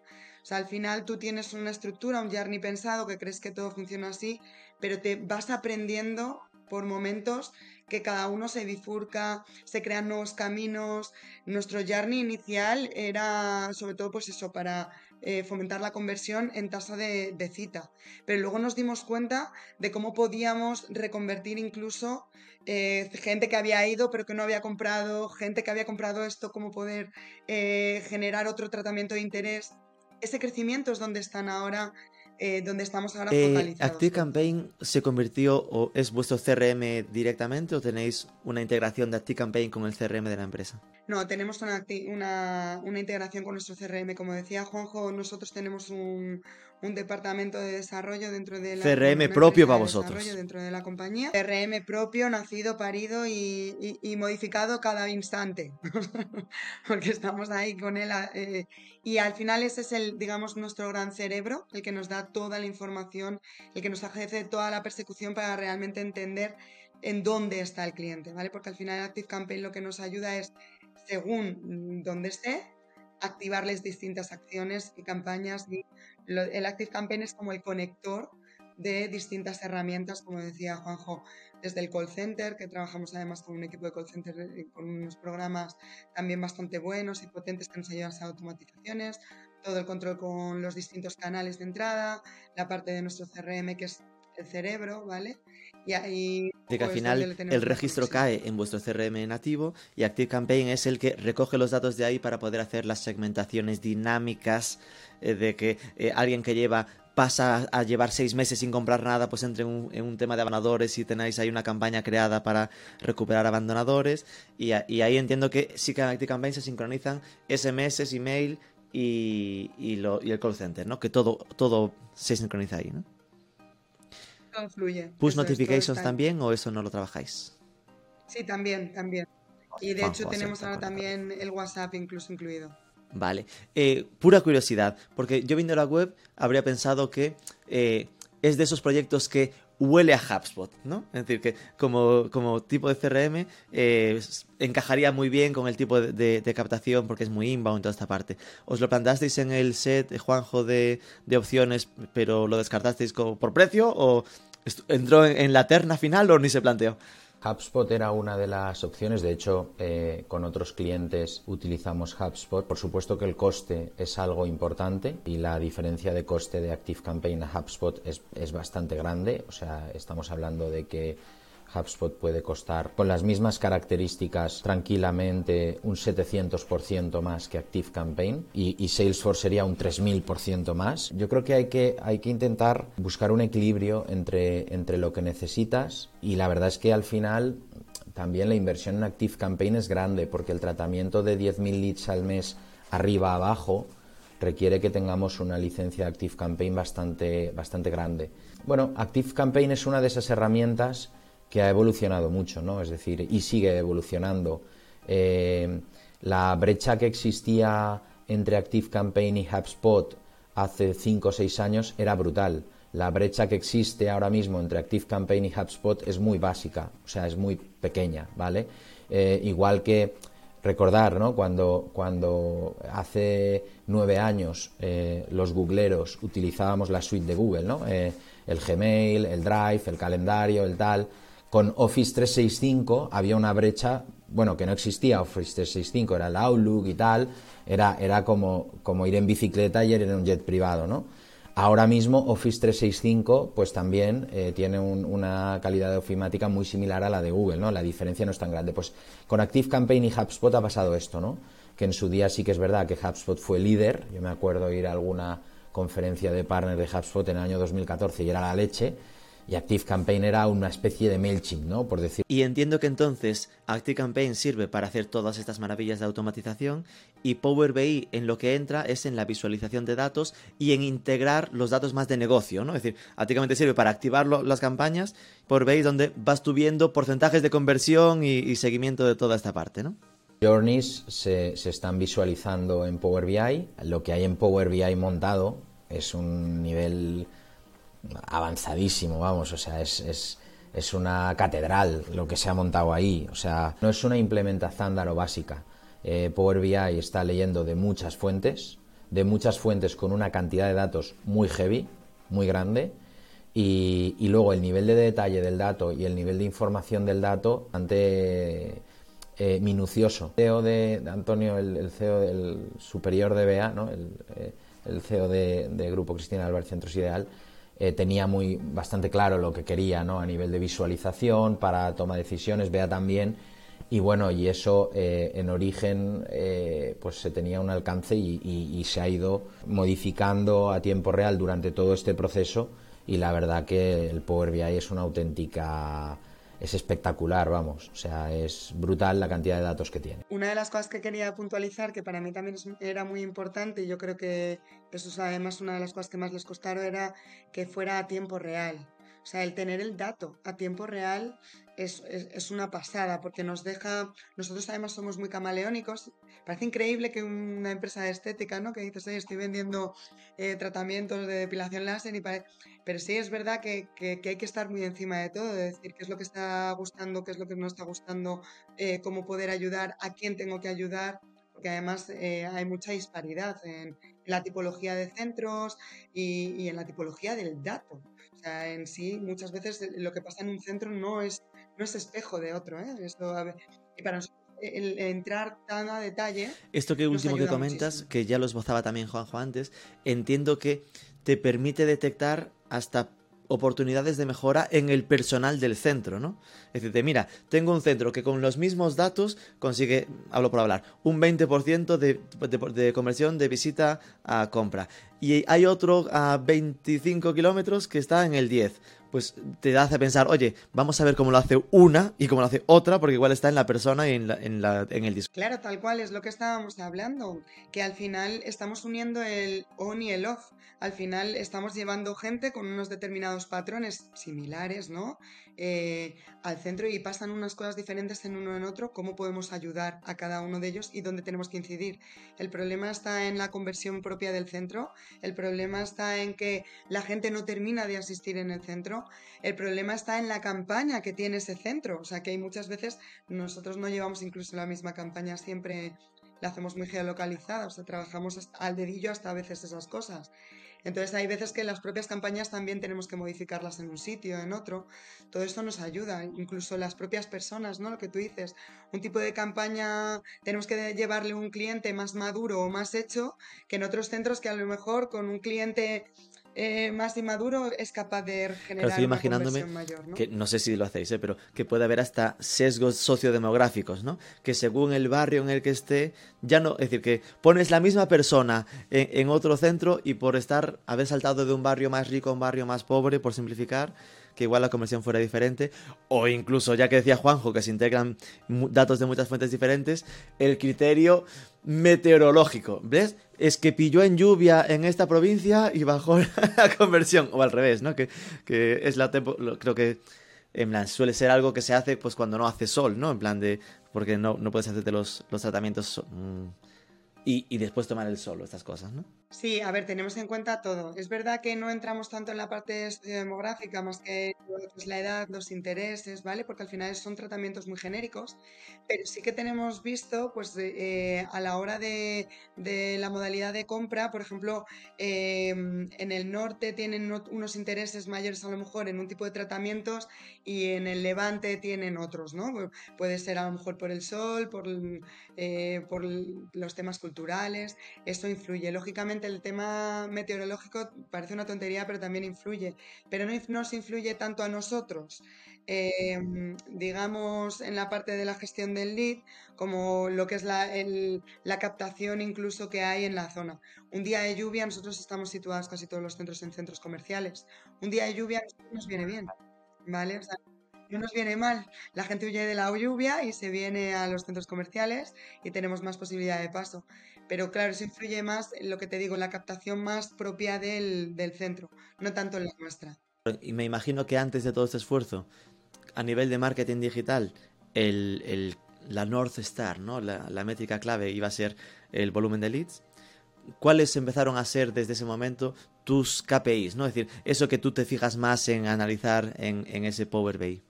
Al final tú tienes una estructura, un journey pensado, que crees que todo funciona así, pero te vas aprendiendo por momentos que cada uno se bifurca, se crean nuevos caminos. Nuestro journey inicial era sobre todo pues eso, para eh, fomentar la conversión en tasa de, cita. Pero luego nos dimos cuenta de cómo podíamos reconvertir incluso eh, gente que había ido pero que no había comprado, gente que había comprado esto, cómo poder eh, generar otro tratamiento de interés. Ese crecimiento es donde están ahora eh, donde estamos ahora Eh, focalizados. Active Campaign se convirtió o es vuestro CRM directamente o tenéis una integración de Active Campaign con el CRM de la empresa? No, tenemos una, una, una integración con nuestro CRM. Como decía Juanjo, nosotros tenemos un, un departamento de desarrollo dentro de la CRM propio para de vosotros. dentro de la compañía. CRM propio, nacido, parido y, y- y modificado cada instante. [LAUGHS] Porque estamos ahí con él. eh, y al final ese es el, digamos, nuestro gran cerebro, el que nos da toda la información, el que nos ejerce toda la persecución para realmente entender en dónde está el cliente, ¿vale? Porque al final Active Campaign lo que nos ayuda es, según mm, dónde esté, activarles distintas acciones y campañas. Y el Active Campaign es como el conector de distintas herramientas, como decía Juanjo, desde el call center, que trabajamos además con un equipo de call center eh, con unos programas también bastante buenos y potentes que nos ayudan a hacer automatizaciones, todo el control con los distintos canales de entrada, la parte de nuestro CRM que es el cerebro, ¿vale? Y ahí De que al pues, final el registro cae en vuestro CRM nativo y Active Campaign es el que recoge los datos de ahí para poder hacer las segmentaciones dinámicas eh, de que eh, alguien que lleva pasa a llevar seis meses sin comprar nada, pues entre en un, en un tema de abandonadores y tenéis ahí una campaña creada para recuperar abandonadores y, a- y ahí entiendo que sí que en Active Campaign se sincronizan SMS, email y, y, lo- y el call center, ¿no? Que todo, todo se sincroniza ahí, ¿no? Todo fluye. Push Eso notifications también o eso no lo trabajáis? Sí, también, también. Y de Juanjo, hecho tenemos ahora también el WhatsApp incluso incluido. Vale. Eh, pura curiosidad, porque yo viendo la web habría pensado que eh, es de esos proyectos que huele a HubSpot, ¿no? Es decir, que como, como tipo de CRM eh, encajaría muy bien con el tipo de, de- de captación porque es muy inbound toda esta parte. ¿Os lo planteasteis en el set, Juanjo, de, de opciones, pero lo descartasteis como por precio o entró en, en la terna final o ni se planteó? HubSpot era una de las opciones, de hecho eh, con otros clientes utilizamos HubSpot. Por supuesto que el coste es algo importante y la diferencia de coste de ActiveCampaign a HubSpot es, es bastante grande, o sea, estamos hablando de que HubSpot puede costar con las mismas características tranquilamente un 700% más que ActiveCampaign y, y Salesforce sería un 3000% más. Yo creo que hay, que hay que intentar buscar un equilibrio entre, entre lo que necesitas y la verdad es que al final también la inversión en ActiveCampaign es grande porque el tratamiento de 10.000 leads al mes arriba abajo requiere que tengamos una licencia de ActiveCampaign bastante, bastante grande. Bueno, ActiveCampaign es una de esas herramientas que ha evolucionado mucho, ¿no? Es decir, y sigue evolucionando. Eh, la brecha que existía entre ActiveCampaign y HubSpot hace 5 o 6 años era brutal. La brecha que existe ahora mismo entre ActiveCampaign y HubSpot es muy básica, o sea, es muy pequeña, ¿vale? Eh, igual que recordar, ¿no? Cuando, cuando hace nueve años eh, los googleros utilizábamos la suite de Google, ¿no? El Gmail, el Drive, el calendario, el tal. Con Office 365 había una brecha, bueno, que no existía Office 365, era el Outlook y tal, era, era como, como ir en bicicleta y ir en un jet privado, ¿no? Ahora mismo Office 365 pues también eh, tiene un- una calidad de ofimática muy similar a la de Google, ¿no? La diferencia no es tan grande. Pues con ActiveCampaign y HubSpot ha pasado esto, ¿no? Que en su día sí que es verdad que HubSpot fue líder. Yo me acuerdo ir a alguna conferencia de partner de HubSpot en el año 2014 y era la leche. Y ActiveCampaign era una especie de MailChimp, ¿no? Por decir Y entiendo que entonces ActiveCampaign sirve para hacer todas estas maravillas de automatización y Power BI en lo que entra es en la visualización de datos y en integrar los datos más de negocio, ¿no? Es decir, ActiveCampaign sirve para activar lo- las campañas, Power BI donde vas tú viendo porcentajes de conversión y, y seguimiento de toda esta parte, ¿no? Journeys se, se están visualizando en Power BI. Lo que hay en Power BI montado es un nivel avanzadísimo, vamos, o sea, es, es, es una catedral lo que se ha montado ahí. O sea, no es una implementación o básica. Eh, Power BI está leyendo de muchas fuentes, de muchas fuentes con una cantidad de datos muy heavy, muy grande, y, luego el nivel de detalle del dato y el nivel de información del dato ante eh, minucioso. El CEO de, Antonio, el, CEO del superior de BA, ¿no? el, eh, CEO de, de Grupo Cristina Álvarez Centros Ideal, eh, tenía muy bastante claro lo que quería ¿no? a nivel de visualización para toma de decisiones. BA también y bueno, y eso eh, en origen eh, pues se tenía un alcance y, se ha ido modificando a tiempo real durante todo este proceso y la verdad que el Power BI es una auténtica es espectacular, vamos, o sea, es brutal la cantidad de datos que tiene. Una de las cosas que quería puntualizar, que para mí también era muy importante, y yo creo que eso es además una de las cosas que más les costaron, era que fuera a tiempo real. Sea, el tener el dato a tiempo real es, es, una pasada porque nos deja, nosotros además somos muy camaleónicos. Parece increíble que una empresa de estética, ¿no? Que dices, estoy vendiendo eh, tratamientos de depilación láser, y pero sí es verdad que, que, hay que estar muy encima de todo, de decir qué es lo que está gustando, qué es lo que no está gustando, eh, cómo poder ayudar, a quién tengo que ayudar porque además eh, hay mucha disparidad en, la tipología de centros y, y, en la tipología del dato. O sea, en sí, muchas veces lo que pasa en un centro no es no es espejo de otro. ¿eh? y para nosotros el entrar tan a detalle. Esto que último que comentas, que ya lo esbozaba también Juanjo antes, entiendo que te permite detectar hasta oportunidades de mejora en el personal del centro, ¿no? Es decir, mira, tengo un centro que con los mismos datos consigue, hablo por hablar, un 20% de, de, conversión de visita a compra. Y hay otro a 25 kilómetros que está en el 10 pues te hace pensar, oye, vamos a ver cómo lo hace una y cómo lo hace otra, porque igual está en la persona y en, la, en, en el disco. Claro, tal cual es lo que estábamos hablando, que al final estamos uniendo el on y el off. Al final estamos llevando gente con unos determinados patrones similares, ¿no? Eh, al centro y pasan unas cosas diferentes en uno en otro, cómo podemos ayudar a cada uno de ellos y dónde tenemos que incidir. El problema está en la conversión propia del centro, el problema está en que la gente no termina de asistir en el centro, el problema está en la campaña que tiene ese centro, o sea que hay muchas veces nosotros no llevamos incluso la misma campaña siempre la hacemos muy geolocalizada, o sea, trabajamos al dedillo hasta a veces esas cosas. Entonces hay veces que las propias campañas también tenemos que modificarlas en un sitio, en otro. Todo esto nos ayuda, incluso las propias personas, ¿no? Lo que tú dices, un tipo de campaña tenemos que llevarle un cliente más maduro o más hecho que en otros centros que a lo mejor con un cliente eh, más inmaduro es capaz de generar estoy imaginándome mayor, ¿no? que no sé si lo hacéis, ¿eh? pero que puede haber hasta sesgos sociodemográficos, ¿no? Que según el barrio en el que esté, ya no, es decir, que pones la misma persona en, otro centro y por estar, haber saltado de un barrio más rico a un barrio más pobre, por simplificar, que igual la conversión fuera diferente, o incluso, ya que decía Juanjo, que se integran datos de muchas fuentes diferentes, el criterio meteorológico, ¿ves? Es que pilló en lluvia en esta provincia y bajó [LAUGHS] la conversión, o al revés, ¿no? Que, que es la creo que en plan, suele ser algo que se hace pues cuando no hace sol, ¿no? En plan de, porque no, no puedes hacerte los, los tratamientos mm, y, y, después tomar el sol, estas cosas, ¿no? Sí, a ver, tenemos en cuenta todo. Es verdad que no entramos tanto en la parte demográfica, más que pues, la edad, los intereses, ¿vale? Porque al final son tratamientos muy genéricos, pero sí que tenemos visto, pues eh, a la hora de, la modalidad de compra, por ejemplo, em, en el norte tienen unos intereses mayores a lo mejor en un tipo de tratamientos y en el levante tienen otros, ¿no? Puede ser a lo mejor por el sol, por, eh, por los temas culturales, esto influye. Lógicamente, el tema meteorológico parece una tontería, pero también influye. Pero no nos influye tanto a nosotros, em, digamos, en la parte de la gestión del lead, como lo que es la, la, captación incluso que hay en la zona. Un día de lluvia, nosotros estamos situados casi todos los centros en centros comerciales. Un día de lluvia nos viene bien, ¿vale? No nos viene mal. La gente huye de la lluvia y se viene a los centros comerciales y tenemos más posibilidad de paso. Pero claro, eso influye más en lo que te digo, la captación más propia del, centro, no tanto en la nuestra. Y me imagino que antes de todo este esfuerzo, a nivel de marketing digital, el, la North Star, ¿no? La, la, métrica clave iba a ser el volumen de leads. ¿Cuáles empezaron a ser desde ese momento tus KPIs? ¿no? Es decir, eso que tú te fijas más en analizar en, en ese Power BI.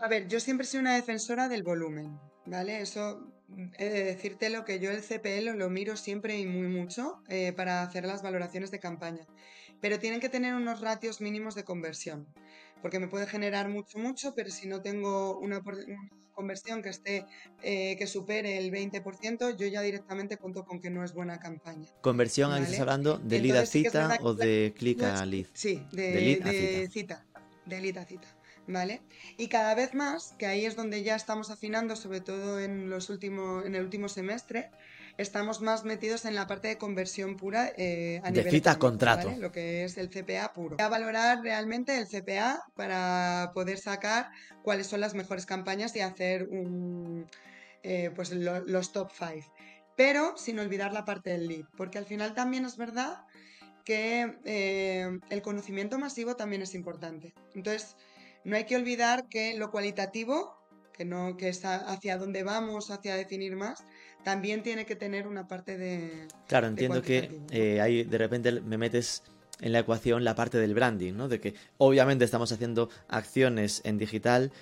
A ver, yo siempre soy una defensora del volumen, ¿vale? Eso he de decirte lo que yo el CPL lo miro siempre y muy mucho eh, para hacer las valoraciones de campaña. Pero tienen que tener unos ratios mínimos de conversión, porque me puede generar mucho, mucho, pero si no tengo una, conversión que esté eh, que supere el 20%, yo ya directamente cuento con que no es buena campaña. ¿Conversión ¿vale? estás hablando de lead a cita o de click a lead? Sí, de, lead a cita. De lead a cita. ¿Vale? Y cada vez más, que ahí es donde ya estamos afinando, sobre todo en, los últimos, en el último semestre, estamos más metidos en la parte de conversión pura eh, a De nivel cita a contrato. ¿vale? Lo que es el CPA puro. A valorar realmente el CPA para poder sacar cuáles son las mejores campañas y hacer un, eh, pues lo- los top 5. Pero sin olvidar la parte del lead, porque al final también es verdad que eh, el conocimiento masivo también es importante. Entonces, no hay que olvidar que lo cualitativo, que, no, que es hacia dónde vamos, hacia definir más, también tiene que tener una parte de... Claro, de entiendo que cuantitativo. eh, ahí de repente me metes en la ecuación la parte del branding, ¿no? De que obviamente estamos haciendo acciones en digital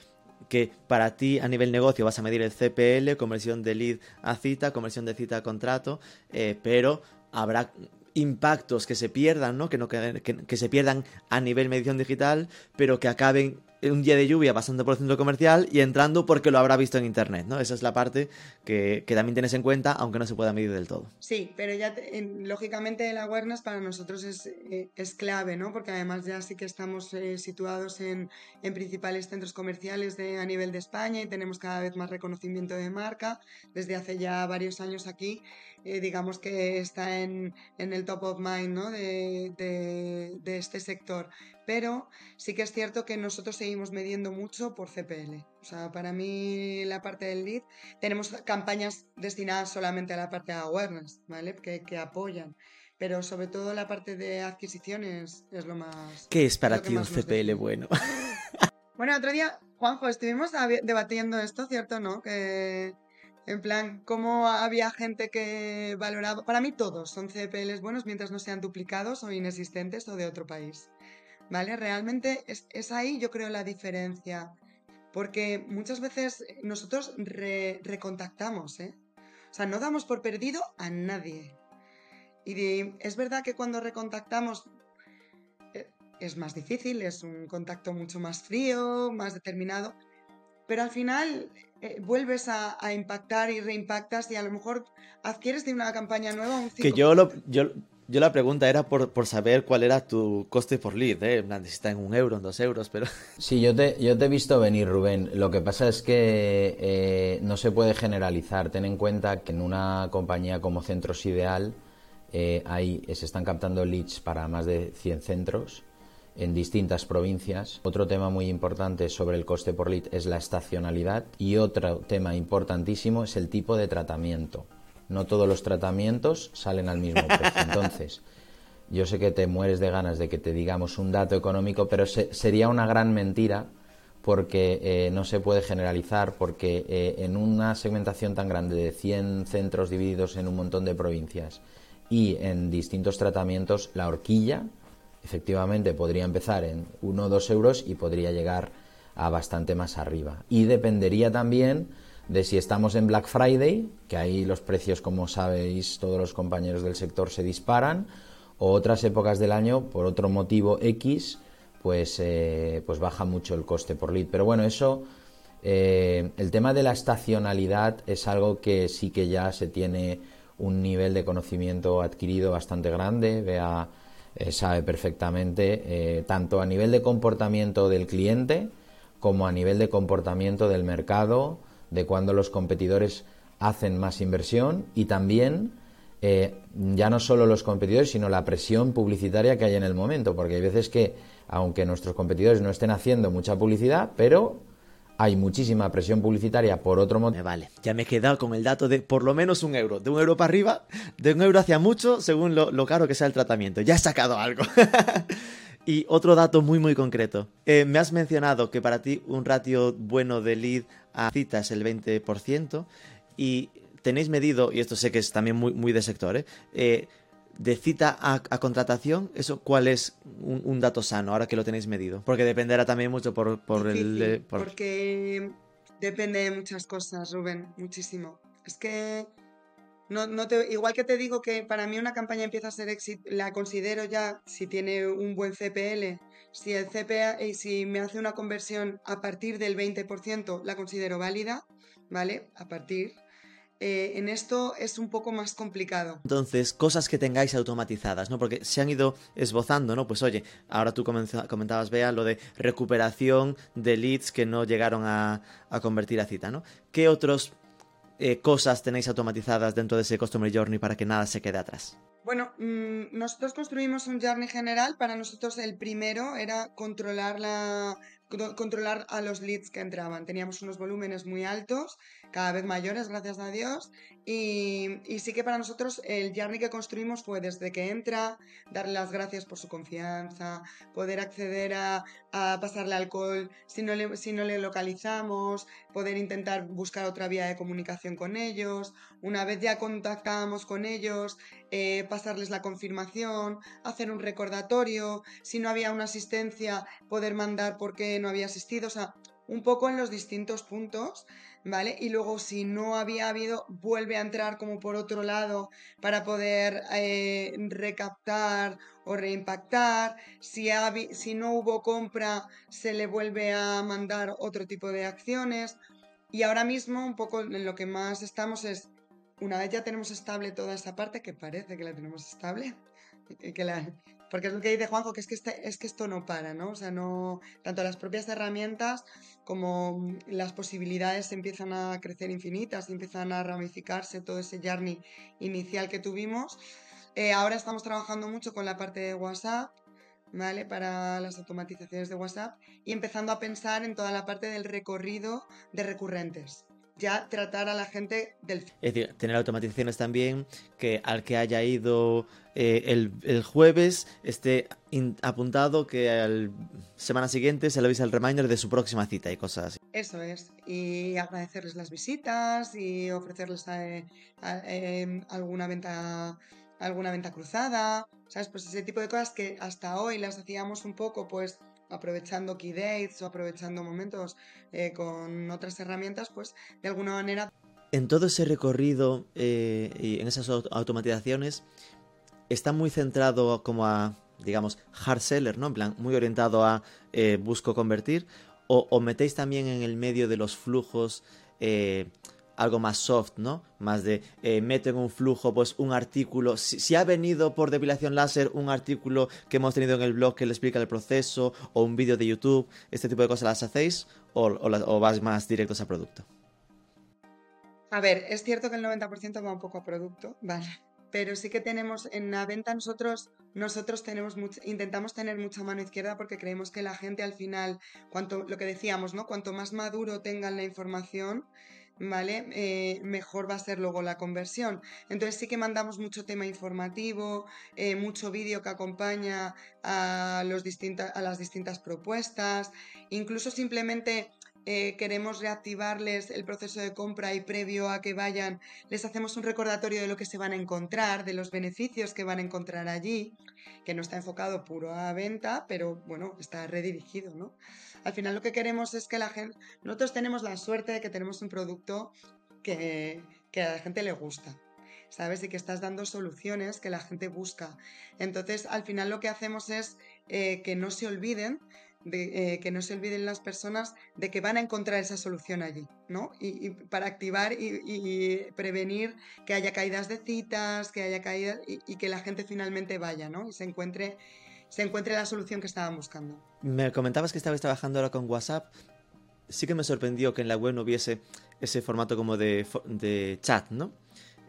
que para ti a nivel negocio vas a medir el CPL, conversión de lead a cita, conversión de cita a contrato, eh, pero habrá impactos que se pierdan, ¿no? Que, no que, que- que se pierdan a nivel medición digital, pero que acaben en un día de lluvia pasando por el centro comercial y entrando porque lo habrá visto en internet, ¿no? Esa es la parte que, que también tienes en cuenta, aunque no se pueda medir del todo. Sí, pero ya te- en- lógicamente el awareness para nosotros es, eh, es clave, ¿no? Porque además ya sí que estamos eh, situados en, en principales centros comerciales de, a nivel de España y tenemos cada vez más reconocimiento de marca. Desde hace ya varios años aquí, eh, digamos que está en, en el top of mind, ¿no? De, de- de este sector. Pero sí que es cierto que nosotros seguimos midiendo mucho por CPL. O sea, para mí la parte del lead tenemos campañas destinadas solamente a la parte de awareness, ¿vale? Que, que apoyan. Pero sobre todo la parte de adquisiciones es lo más... ¿Qué es para ti un CPL bueno? [LAUGHS] Bueno, otro día, Juanjo, estuvimos debatiendo esto, ¿cierto? ¿No? Que, en plan, cómo había gente que valoraba... Para mí todos son CPLs buenos mientras no sean duplicados o inexistentes o de otro país. ¿Vale? Realmente es, es ahí yo creo la diferencia. Porque muchas veces nosotros re- recontactamos, ¿eh? O sea, no damos por perdido a nadie. Y de- es verdad que cuando recontactamos eh, es más difícil, es un contacto mucho más frío, más determinado, pero al final eh, vuelves a, a impactar y reimpactas y a lo mejor adquieres de una campaña nueva un 5%. Que yo lo, yo, yo la pregunta era por, por saber cuál era tu coste por lead, ¿eh? En plan, si está en un euro, en dos euros, pero... [LAUGHS] Sí, yo te, yo te he visto venir, Rubén. Lo que pasa es que eh, no se puede generalizar. Ten en cuenta que en una compañía como Centros Ideal eh, hay, se están captando leads para más de 100 centros en distintas provincias. Otro tema muy importante sobre el coste por lead es la estacionalidad y otro tema importantísimo es el tipo de tratamiento. No todos los tratamientos salen al mismo precio. [LAUGHS] Entonces, yo sé que te mueres de ganas de que te digamos un dato económico, pero se- sería una gran mentira porque eh, no se puede generalizar, porque eh, en una segmentación tan grande de 100 centros divididos en un montón de provincias y en distintos tratamientos, la horquilla efectivamente podría empezar en 1 o 2 euros y podría llegar a bastante más arriba. Y dependería también de si estamos en Black Friday, que ahí los precios, como sabéis, todos los compañeros del sector se disparan, o otras épocas del año, por otro motivo X, pues, eh, pues baja mucho el coste por lead. Pero bueno, eso, eh, el tema de la estacionalidad es algo que sí que ya se tiene un nivel de conocimiento adquirido bastante grande. Vea, eh, sabe perfectamente, tanto a nivel de comportamiento del cliente como a nivel de comportamiento del mercado, de cuando los competidores hacen más inversión y también eh, ya no solo los competidores, sino la presión publicitaria que hay en el momento, porque hay veces que, aunque nuestros competidores no estén haciendo mucha publicidad, pero hay muchísima presión publicitaria por otro motivo. vale, ya me he quedado con el dato de por lo menos un euro. De un euro para arriba, de un euro hacia mucho, según lo, lo caro que sea el tratamiento. Ya he sacado algo. [LAUGHS] y otro dato muy, muy concreto. Eh, me has mencionado que para ti un ratio bueno de lead a cita es el 20%. Y tenéis medido, y esto sé que es también muy, muy de sector, ¿eh? Eh, de cita a, a contratación, ¿eso cuál es un, un dato sano ahora que lo tenéis medido? Porque dependerá también mucho por, por el... Difícil, por- Porque depende de muchas cosas, Rubén, muchísimo. Es que no, no te, igual que te digo que para mí una campaña empieza a ser éxito, la considero ya si tiene un buen CPL, si el CPA y si me hace una conversión a partir del 20%, la considero válida, ¿vale? A partir. eh, en esto es un poco más complicado. Entonces, cosas que tengáis automatizadas, ¿no? Porque se han ido esbozando, ¿no? Pues oye, ahora tú comentabas, Bea, lo de recuperación de leads que no llegaron a, convertir a cita, ¿no? ¿Qué otras eh, cosas tenéis automatizadas dentro de ese Customer Journey para que nada se quede atrás? Bueno, mm, nosotros construimos un journey general. Para nosotros el primero era controlar la, controlar a los leads que entraban. Teníamos unos volúmenes muy altos, cada vez mayores, gracias a Dios. Y, sí que para nosotros el journey que construimos fue desde que entra, darle las gracias por su confianza, poder acceder a, pasarle alcohol si no, le, si no le localizamos, poder intentar buscar otra vía de comunicación con ellos. Una vez ya contactábamos con ellos, eh, pasarles la confirmación, hacer un recordatorio. Si no había una asistencia, poder mandar por qué no había asistido, o sea, un poco en los distintos puntos, ¿vale? Y luego si no había habido, vuelve a entrar como por otro lado para poder eh, recaptar o reimpactar. Si, si no hubo compra, se le vuelve a mandar otro tipo de acciones. Y ahora mismo un poco en lo que más estamos es, una vez ya tenemos estable toda esta parte, que parece que la tenemos estable, [LAUGHS] que la, porque es lo que dice Juanjo, que es que, este, es que esto no para, ¿no? O sea, no. Tanto las propias herramientas como las posibilidades empiezan a crecer infinitas, empiezan a ramificarse todo ese journey inicial que tuvimos. Eh, ahora estamos trabajando mucho con la parte de WhatsApp, ¿vale? Para las automatizaciones de WhatsApp y empezando a pensar en toda la parte del recorrido de recurrentes ya tratar a la gente del... Es decir, tener automatizaciones también que al que haya ido eh, el, jueves esté apuntado que al semana siguiente se le avisa el reminder de su próxima cita y cosas así. Eso es, y agradecerles las visitas y ofrecerles eh, em, alguna venta alguna venta cruzada, ¿sabes? Pues ese tipo de cosas que hasta hoy las hacíamos un poco pues aprovechando key dates o aprovechando momentos eh, con otras herramientas, pues de alguna manera... En todo ese recorrido eh, y en esas automatizaciones está muy centrado como a, digamos, hard seller, ¿no? En plan, muy orientado a eh, busco convertir, o, o, metéis también en el medio de los flujos algo más soft, ¿no? Más de eh, meto en un flujo pues un artículo, si, ha venido por depilación láser un artículo que hemos tenido en el blog que le explica el proceso o un vídeo de YouTube, este tipo de cosas las hacéis o, o, vas más directos a producto. A ver, es cierto que el 90% va un poco a producto, vale, pero sí que tenemos en la venta nosotros nosotros tenemos intentamos tener mucha mano izquierda porque creemos que la gente al final, cuanto lo que decíamos, ¿no? Cuanto más maduro tengan la información, ¿vale? Eh, mejor va a ser luego la conversión. Entonces sí que mandamos mucho tema informativo, eh, mucho vídeo que acompaña a, los a las distintas propuestas, incluso simplemente eh, queremos reactivarles el proceso de compra y previo a que vayan, les hacemos un recordatorio de lo que se van a encontrar, de los beneficios que van a encontrar allí, que no está enfocado puro a venta, pero bueno, está redirigido, ¿no? Al final lo que queremos es que la gente, nosotros tenemos la suerte de que tenemos un producto que, a la gente le gusta. ¿sabes? Y que estás dando soluciones que la gente busca. Entonces, al final lo que hacemos es eh, que no se olviden, de, eh, que no se olviden las personas de que van a encontrar esa solución allí, ¿no? Y, para activar y, prevenir que haya caídas de citas, que haya caídas y, que la gente finalmente vaya, ¿no? Y se encuentre se encuentre la solución que estaban buscando. Me comentabas que estabas trabajando ahora con WhatsApp. Sí que me sorprendió que en la web no hubiese ese formato como de chat, ¿no?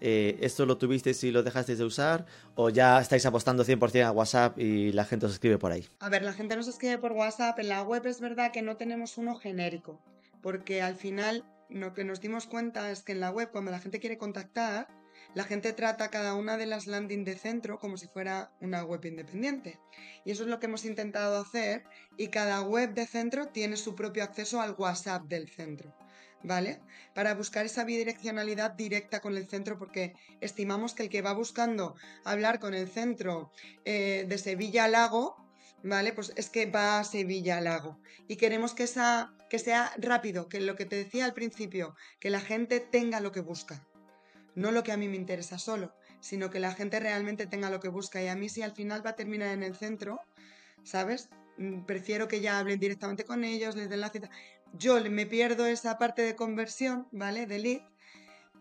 Eh, ¿Esto lo tuvisteis y lo dejasteis de usar? ¿O ya estáis apostando 100% a WhatsApp y la gente os escribe por ahí? A ver, la gente nos escribe por WhatsApp. En la web es verdad que no tenemos uno genérico. Porque al final lo que nos dimos cuenta es que en la web, cuando la gente quiere contactar, la gente trata cada una de las landing de centro como si fuera una web independiente. Y eso es lo que hemos intentado hacer y cada web de centro tiene su propio acceso al WhatsApp del centro. ¿Vale? Para buscar esa bidireccionalidad directa con el centro, porque estimamos que el que va buscando hablar con el centro eh, de Sevilla Lago, ¿vale? Pues es que va a Sevilla Lago. Y queremos que, esa, que sea rápido, que lo que te decía al principio, que la gente tenga lo que busca no lo que a mí me interesa solo, sino que la gente realmente tenga lo que busca. Y a mí si al final va a terminar en el centro, ¿sabes? Mm, prefiero que ya hablen directamente con ellos, les den la cita. Yo me pierdo esa parte de conversión, ¿vale? De lead,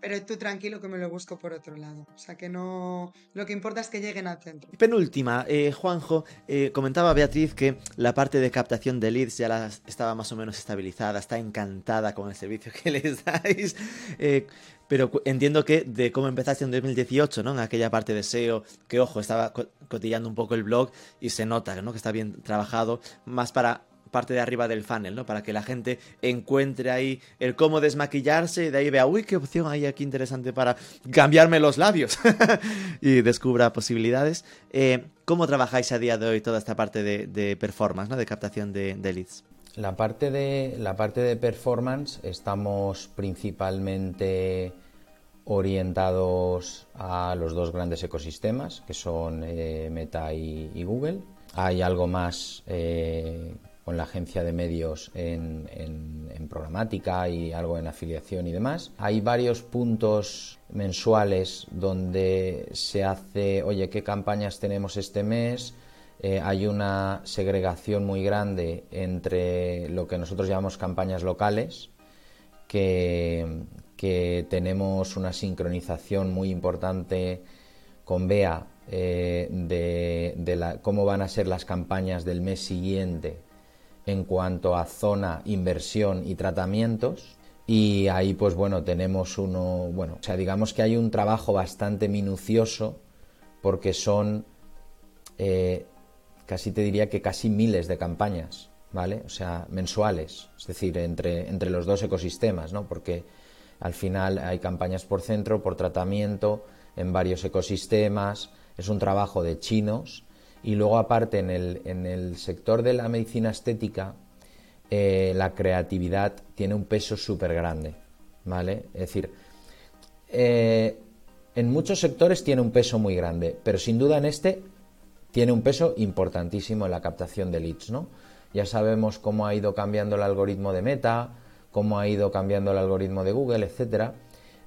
pero tú tranquilo que me lo busco por otro lado. O sea que no, lo que importa es que lleguen al centro. Penúltima, eh, Juanjo, eh, comentaba Beatriz que la parte de captación de leads ya estaba más o menos estabilizada, está encantada con el servicio que [LAUGHS] les dais. Eh, pero entiendo que de cómo empezaste en 2018, ¿no? En aquella parte de SEO, que ojo, estaba cotillando un poco el blog y se nota, ¿no? Que está bien trabajado, más para parte de arriba del funnel, ¿no? Para que la gente encuentre ahí el cómo desmaquillarse y de ahí vea, uy, qué opción hay aquí interesante para cambiarme los labios [LAUGHS] y descubra posibilidades. Eh, ¿Cómo trabajáis a día de hoy toda esta parte de, performance, ¿no? De captación de, leads. La parte de, la parte de performance estamos principalmente orientados a los dos grandes ecosistemas, que son eh, Meta y, Google. Hay algo más eh, con la agencia de medios en, programática y algo en afiliación y demás. Hay varios puntos mensuales donde se hace, oye, ¿qué campañas tenemos este mes? Eh, hay una segregación muy grande entre lo que nosotros llamamos campañas locales, que, tenemos una sincronización muy importante con BEA eh, de, cómo van a ser las campañas del mes siguiente en cuanto a zona, inversión y tratamientos. Y ahí, pues bueno, tenemos uno, bueno, o sea, digamos que hay un trabajo bastante minucioso porque son, eh, casi te diría que casi miles de campañas, ¿vale? O sea, mensuales, es decir, entre, entre los dos ecosistemas, ¿no? Porque al final hay campañas por centro, por tratamiento, en varios ecosistemas, es un trabajo de chinos y luego aparte en el, en el sector de la medicina estética, eh, la creatividad tiene un peso súper grande, ¿vale? Es decir, eh, en muchos sectores tiene un peso muy grande, pero sin duda en este tiene un peso importantísimo en la captación de leads, ¿no? Ya sabemos cómo ha ido cambiando el algoritmo de Meta, cómo ha ido cambiando el algoritmo de Google, etcétera.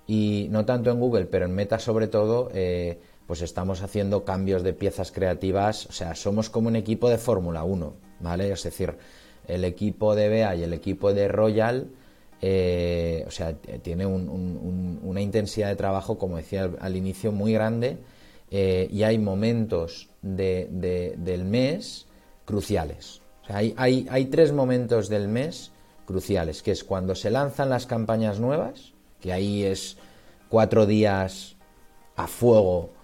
Y no tanto en Google, pero en Meta sobre todo, eh, pues estamos haciendo cambios de piezas creativas, o sea, somos como un equipo de Fórmula 1, ¿vale? Es decir, el equipo de BEA y el equipo de Royal, eh, o sea, tiene una intensidad de trabajo, como decía al, inicio, muy grande eh, y hay momentos del mes cruciales. Hay, hay tres momentos del mes cruciales, que es cuando se lanzan las campañas nuevas, que ahí es cuatro días a fuego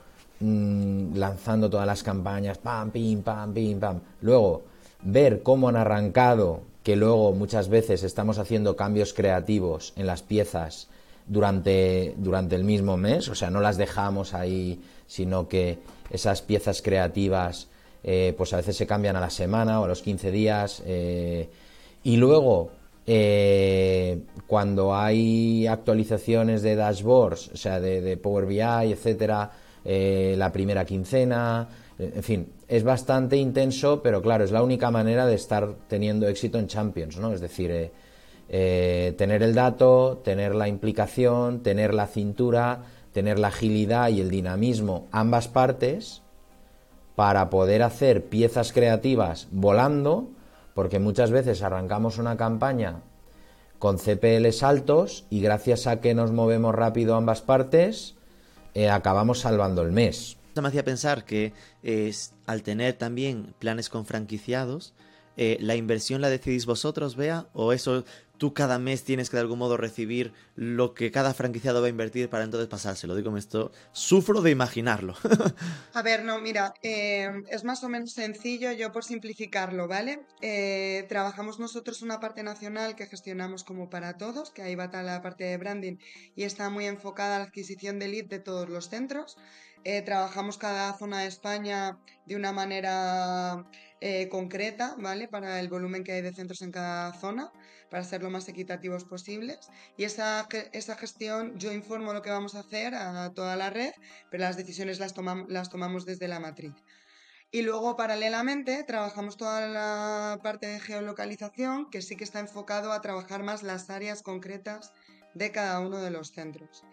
Mm, lanzando todas las campañas, pam, pim, pam, pim, pam. Luego, ver cómo han arrancado, que luego muchas veces estamos haciendo cambios creativos en las piezas durante, durante el mismo mes, o sea, no las dejamos ahí, sino que esas piezas creativas, eh, pues a veces se cambian a la semana o a los 15 días. Eh, y luego, eh, cuando hay actualizaciones de dashboards, o sea, de, de Power BI, etcétera, eh, la primera quincena, eh, en fin, es bastante intenso, pero claro, es la única manera de estar teniendo éxito en Champions, ¿no? Es decir, eh, tener el dato, tener la implicación, tener la cintura, tener la agilidad y el dinamismo, ambas partes, para poder hacer piezas creativas volando, porque muchas veces arrancamos una campaña con CPLs altos y gracias a que nos movemos rápido ambas partes, eh, acabamos salvando el mes. Me hacía pensar que al tener también planes con franquiciados, eh, ¿la inversión la decidís vosotros, Bea? ¿O eso tú cada mes tienes que de algún modo recibir lo que cada franquiciado va a invertir para entonces pasárselo? Digo esto, sufro de imaginarlo. [LAUGHS] a ver, no, mira, eh, es más o menos sencillo, yo por simplificarlo, ¿vale? Eh, trabajamos nosotros una parte nacional que gestionamos como para todos, que ahí va la parte de branding y está muy enfocada a la adquisición de lead de todos los centros. trabajamos cada zona de España de una manera eh, concreta, ¿vale? Para el volumen que hay de centros en cada zona, para ser lo más equitativos posibles. Y esa, esa gestión, yo informo lo que vamos a hacer a toda la red, pero las decisiones las, las tomamos desde la matriz. Y luego, paralelamente, trabajamos toda la parte de geolocalización, que sí que está enfocado a trabajar más las áreas concretas de cada uno de los centros.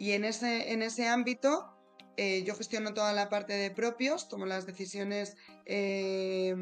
Y en ese, en ese ámbito, eh, yo gestiono toda la parte de propios, tomo las decisiones, eh,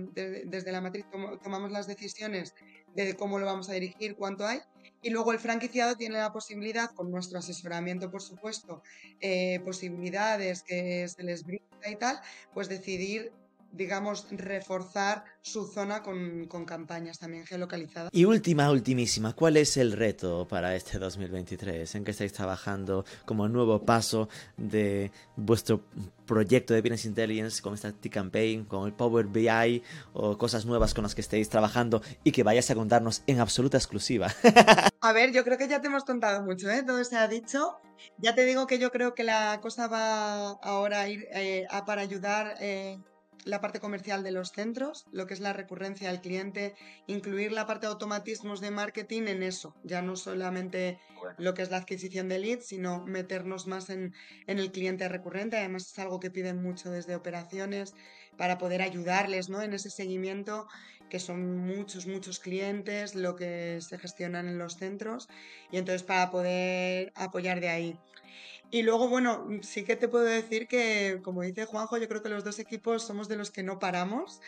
desde la matriz tomamos las decisiones de cómo lo vamos a dirigir, cuánto hay. Y luego el franquiciado tiene la posibilidad, con nuestro asesoramiento, por supuesto, eh, posibilidades que se les brinda y tal, pues decidir digamos, reforzar su zona con, campañas también geolocalizadas. Y última, ultimísima, ¿cuál es el reto para este 2023? ¿En qué estáis trabajando como nuevo paso de vuestro proyecto de Business Intelligence con esta T-Campaign, con el Power BI o cosas nuevas con las que estéis trabajando y que vayáis a contarnos en absoluta exclusiva? [LAUGHS] a ver, yo creo que ya te hemos contado mucho, ¿eh? Todo se ha dicho. Ya te digo que yo creo que la cosa va ahora a ir eh, a para ayudar... Eh, la parte comercial de los centros, lo que es la recurrencia al cliente, incluir la parte de automatismos de marketing en eso, ya no solamente lo que es la adquisición de leads, sino meternos más en, el cliente recurrente. Además es algo que piden mucho desde operaciones para poder ayudarles ¿no? en ese seguimiento, que son muchos, muchos clientes, lo que se gestionan en los centros, y entonces para poder apoyar de ahí. Y luego, bueno, sí que te puedo decir que, como dice Juanjo, yo creo que los dos equipos somos de los que no paramos.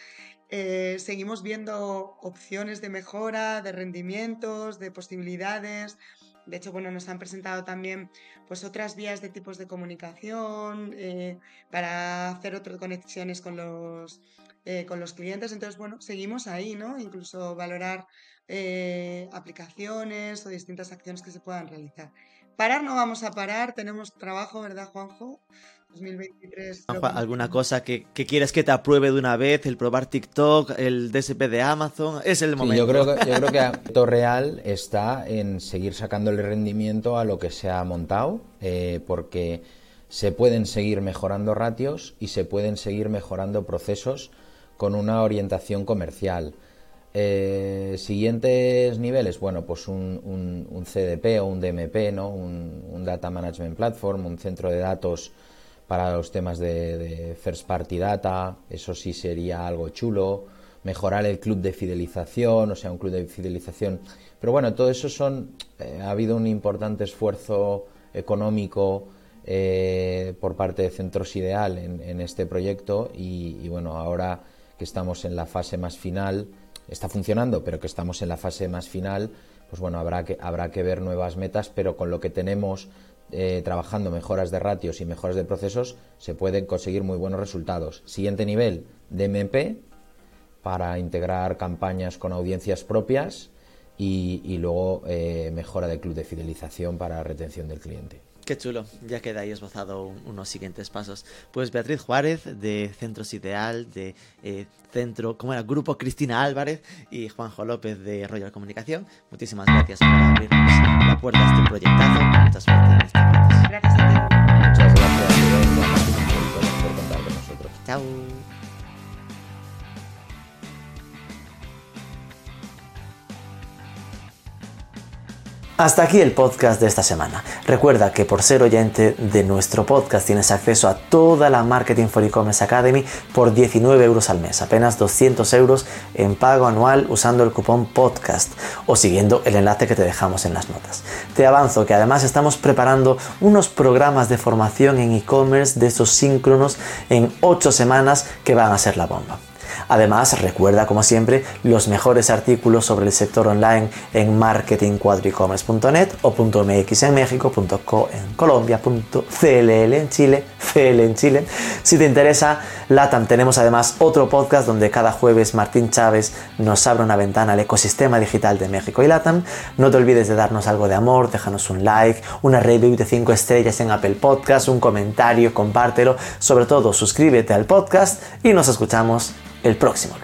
Eh, seguimos viendo opciones de mejora, de rendimientos, de posibilidades. De hecho, bueno, nos han presentado también pues, otras vías de tipos de comunicación eh, para hacer otras conexiones con los, eh, con los clientes. Entonces, bueno, seguimos ahí, ¿no? Incluso valorar aplicaciones o distintas acciones que se puedan realizar. Parar no vamos a parar, tenemos trabajo, ¿verdad, Juanjo? 2023. ¿Alguna cosa que, quieras que te apruebe de una vez? ¿El probar TikTok, el DSP de Amazon? Es el momento. yo, creo que, yo creo que [LAUGHS] el real está en seguir sacándole rendimiento a lo que se ha montado, eh, porque se pueden seguir mejorando ratios y se pueden seguir mejorando procesos con una orientación comercial. Eh, siguientes niveles, bueno, pues un, CDP o un DMP, ¿no? Un, Data Management Platform, un centro de datos para los temas de, First Party Data, eso sí sería algo chulo. Mejorar el club de fidelización, o sea, un club de fidelización. Pero bueno, todo eso son. Eh, ha habido un importante esfuerzo económico eh, por parte de Centros Ideal en, este proyecto y, y bueno, ahora que estamos en la fase más final está funcionando, pero que estamos en la fase más final, pues bueno, habrá que, habrá que ver nuevas metas, pero con lo que tenemos eh, trabajando mejoras de ratios y mejoras de procesos, se pueden conseguir muy buenos resultados. Siguiente nivel, DMP, para integrar campañas con audiencias propias y, luego eh, mejora del club de fidelización para retención del cliente. Qué chulo, ya queda ahí esbozado unos siguientes pasos. Pues Beatriz Juárez, de Centros Ideal, de eh, Centro, ¿cómo era? Grupo Cristina Álvarez y Juanjo López de Royal Comunicación, muchísimas gracias por abrirnos la puerta a este proyectazo. Muchas suerte en este Gracias a ti. Muchas gracias por contar con nosotros. Chao. Hasta aquí el podcast de esta semana. Recuerda que por ser oyente de nuestro podcast tienes acceso a toda la Marketing for E-Commerce Academy por 19 euros al mes, apenas 200 euros en pago anual usando el cupón podcast o siguiendo el enlace que te dejamos en las notas. Te avanzo que además estamos preparando unos programas de formación en e-commerce de esos síncronos en 8 semanas que van a ser la bomba. Además, recuerda como siempre los mejores artículos sobre el sector online en marketingcuadricommerce.net o .mx en México, .co en Colombia, .cll en Chile, [LAUGHS] CL en Chile. Si te interesa LATAM, tenemos además otro podcast donde cada jueves Martín Chávez nos abre una ventana al ecosistema digital de México y LATAM. No te olvides de darnos algo de amor, déjanos un like, una review de 5 estrellas en Apple Podcast, un comentario, compártelo. Sobre todo, suscríbete al podcast y nos escuchamos el próximo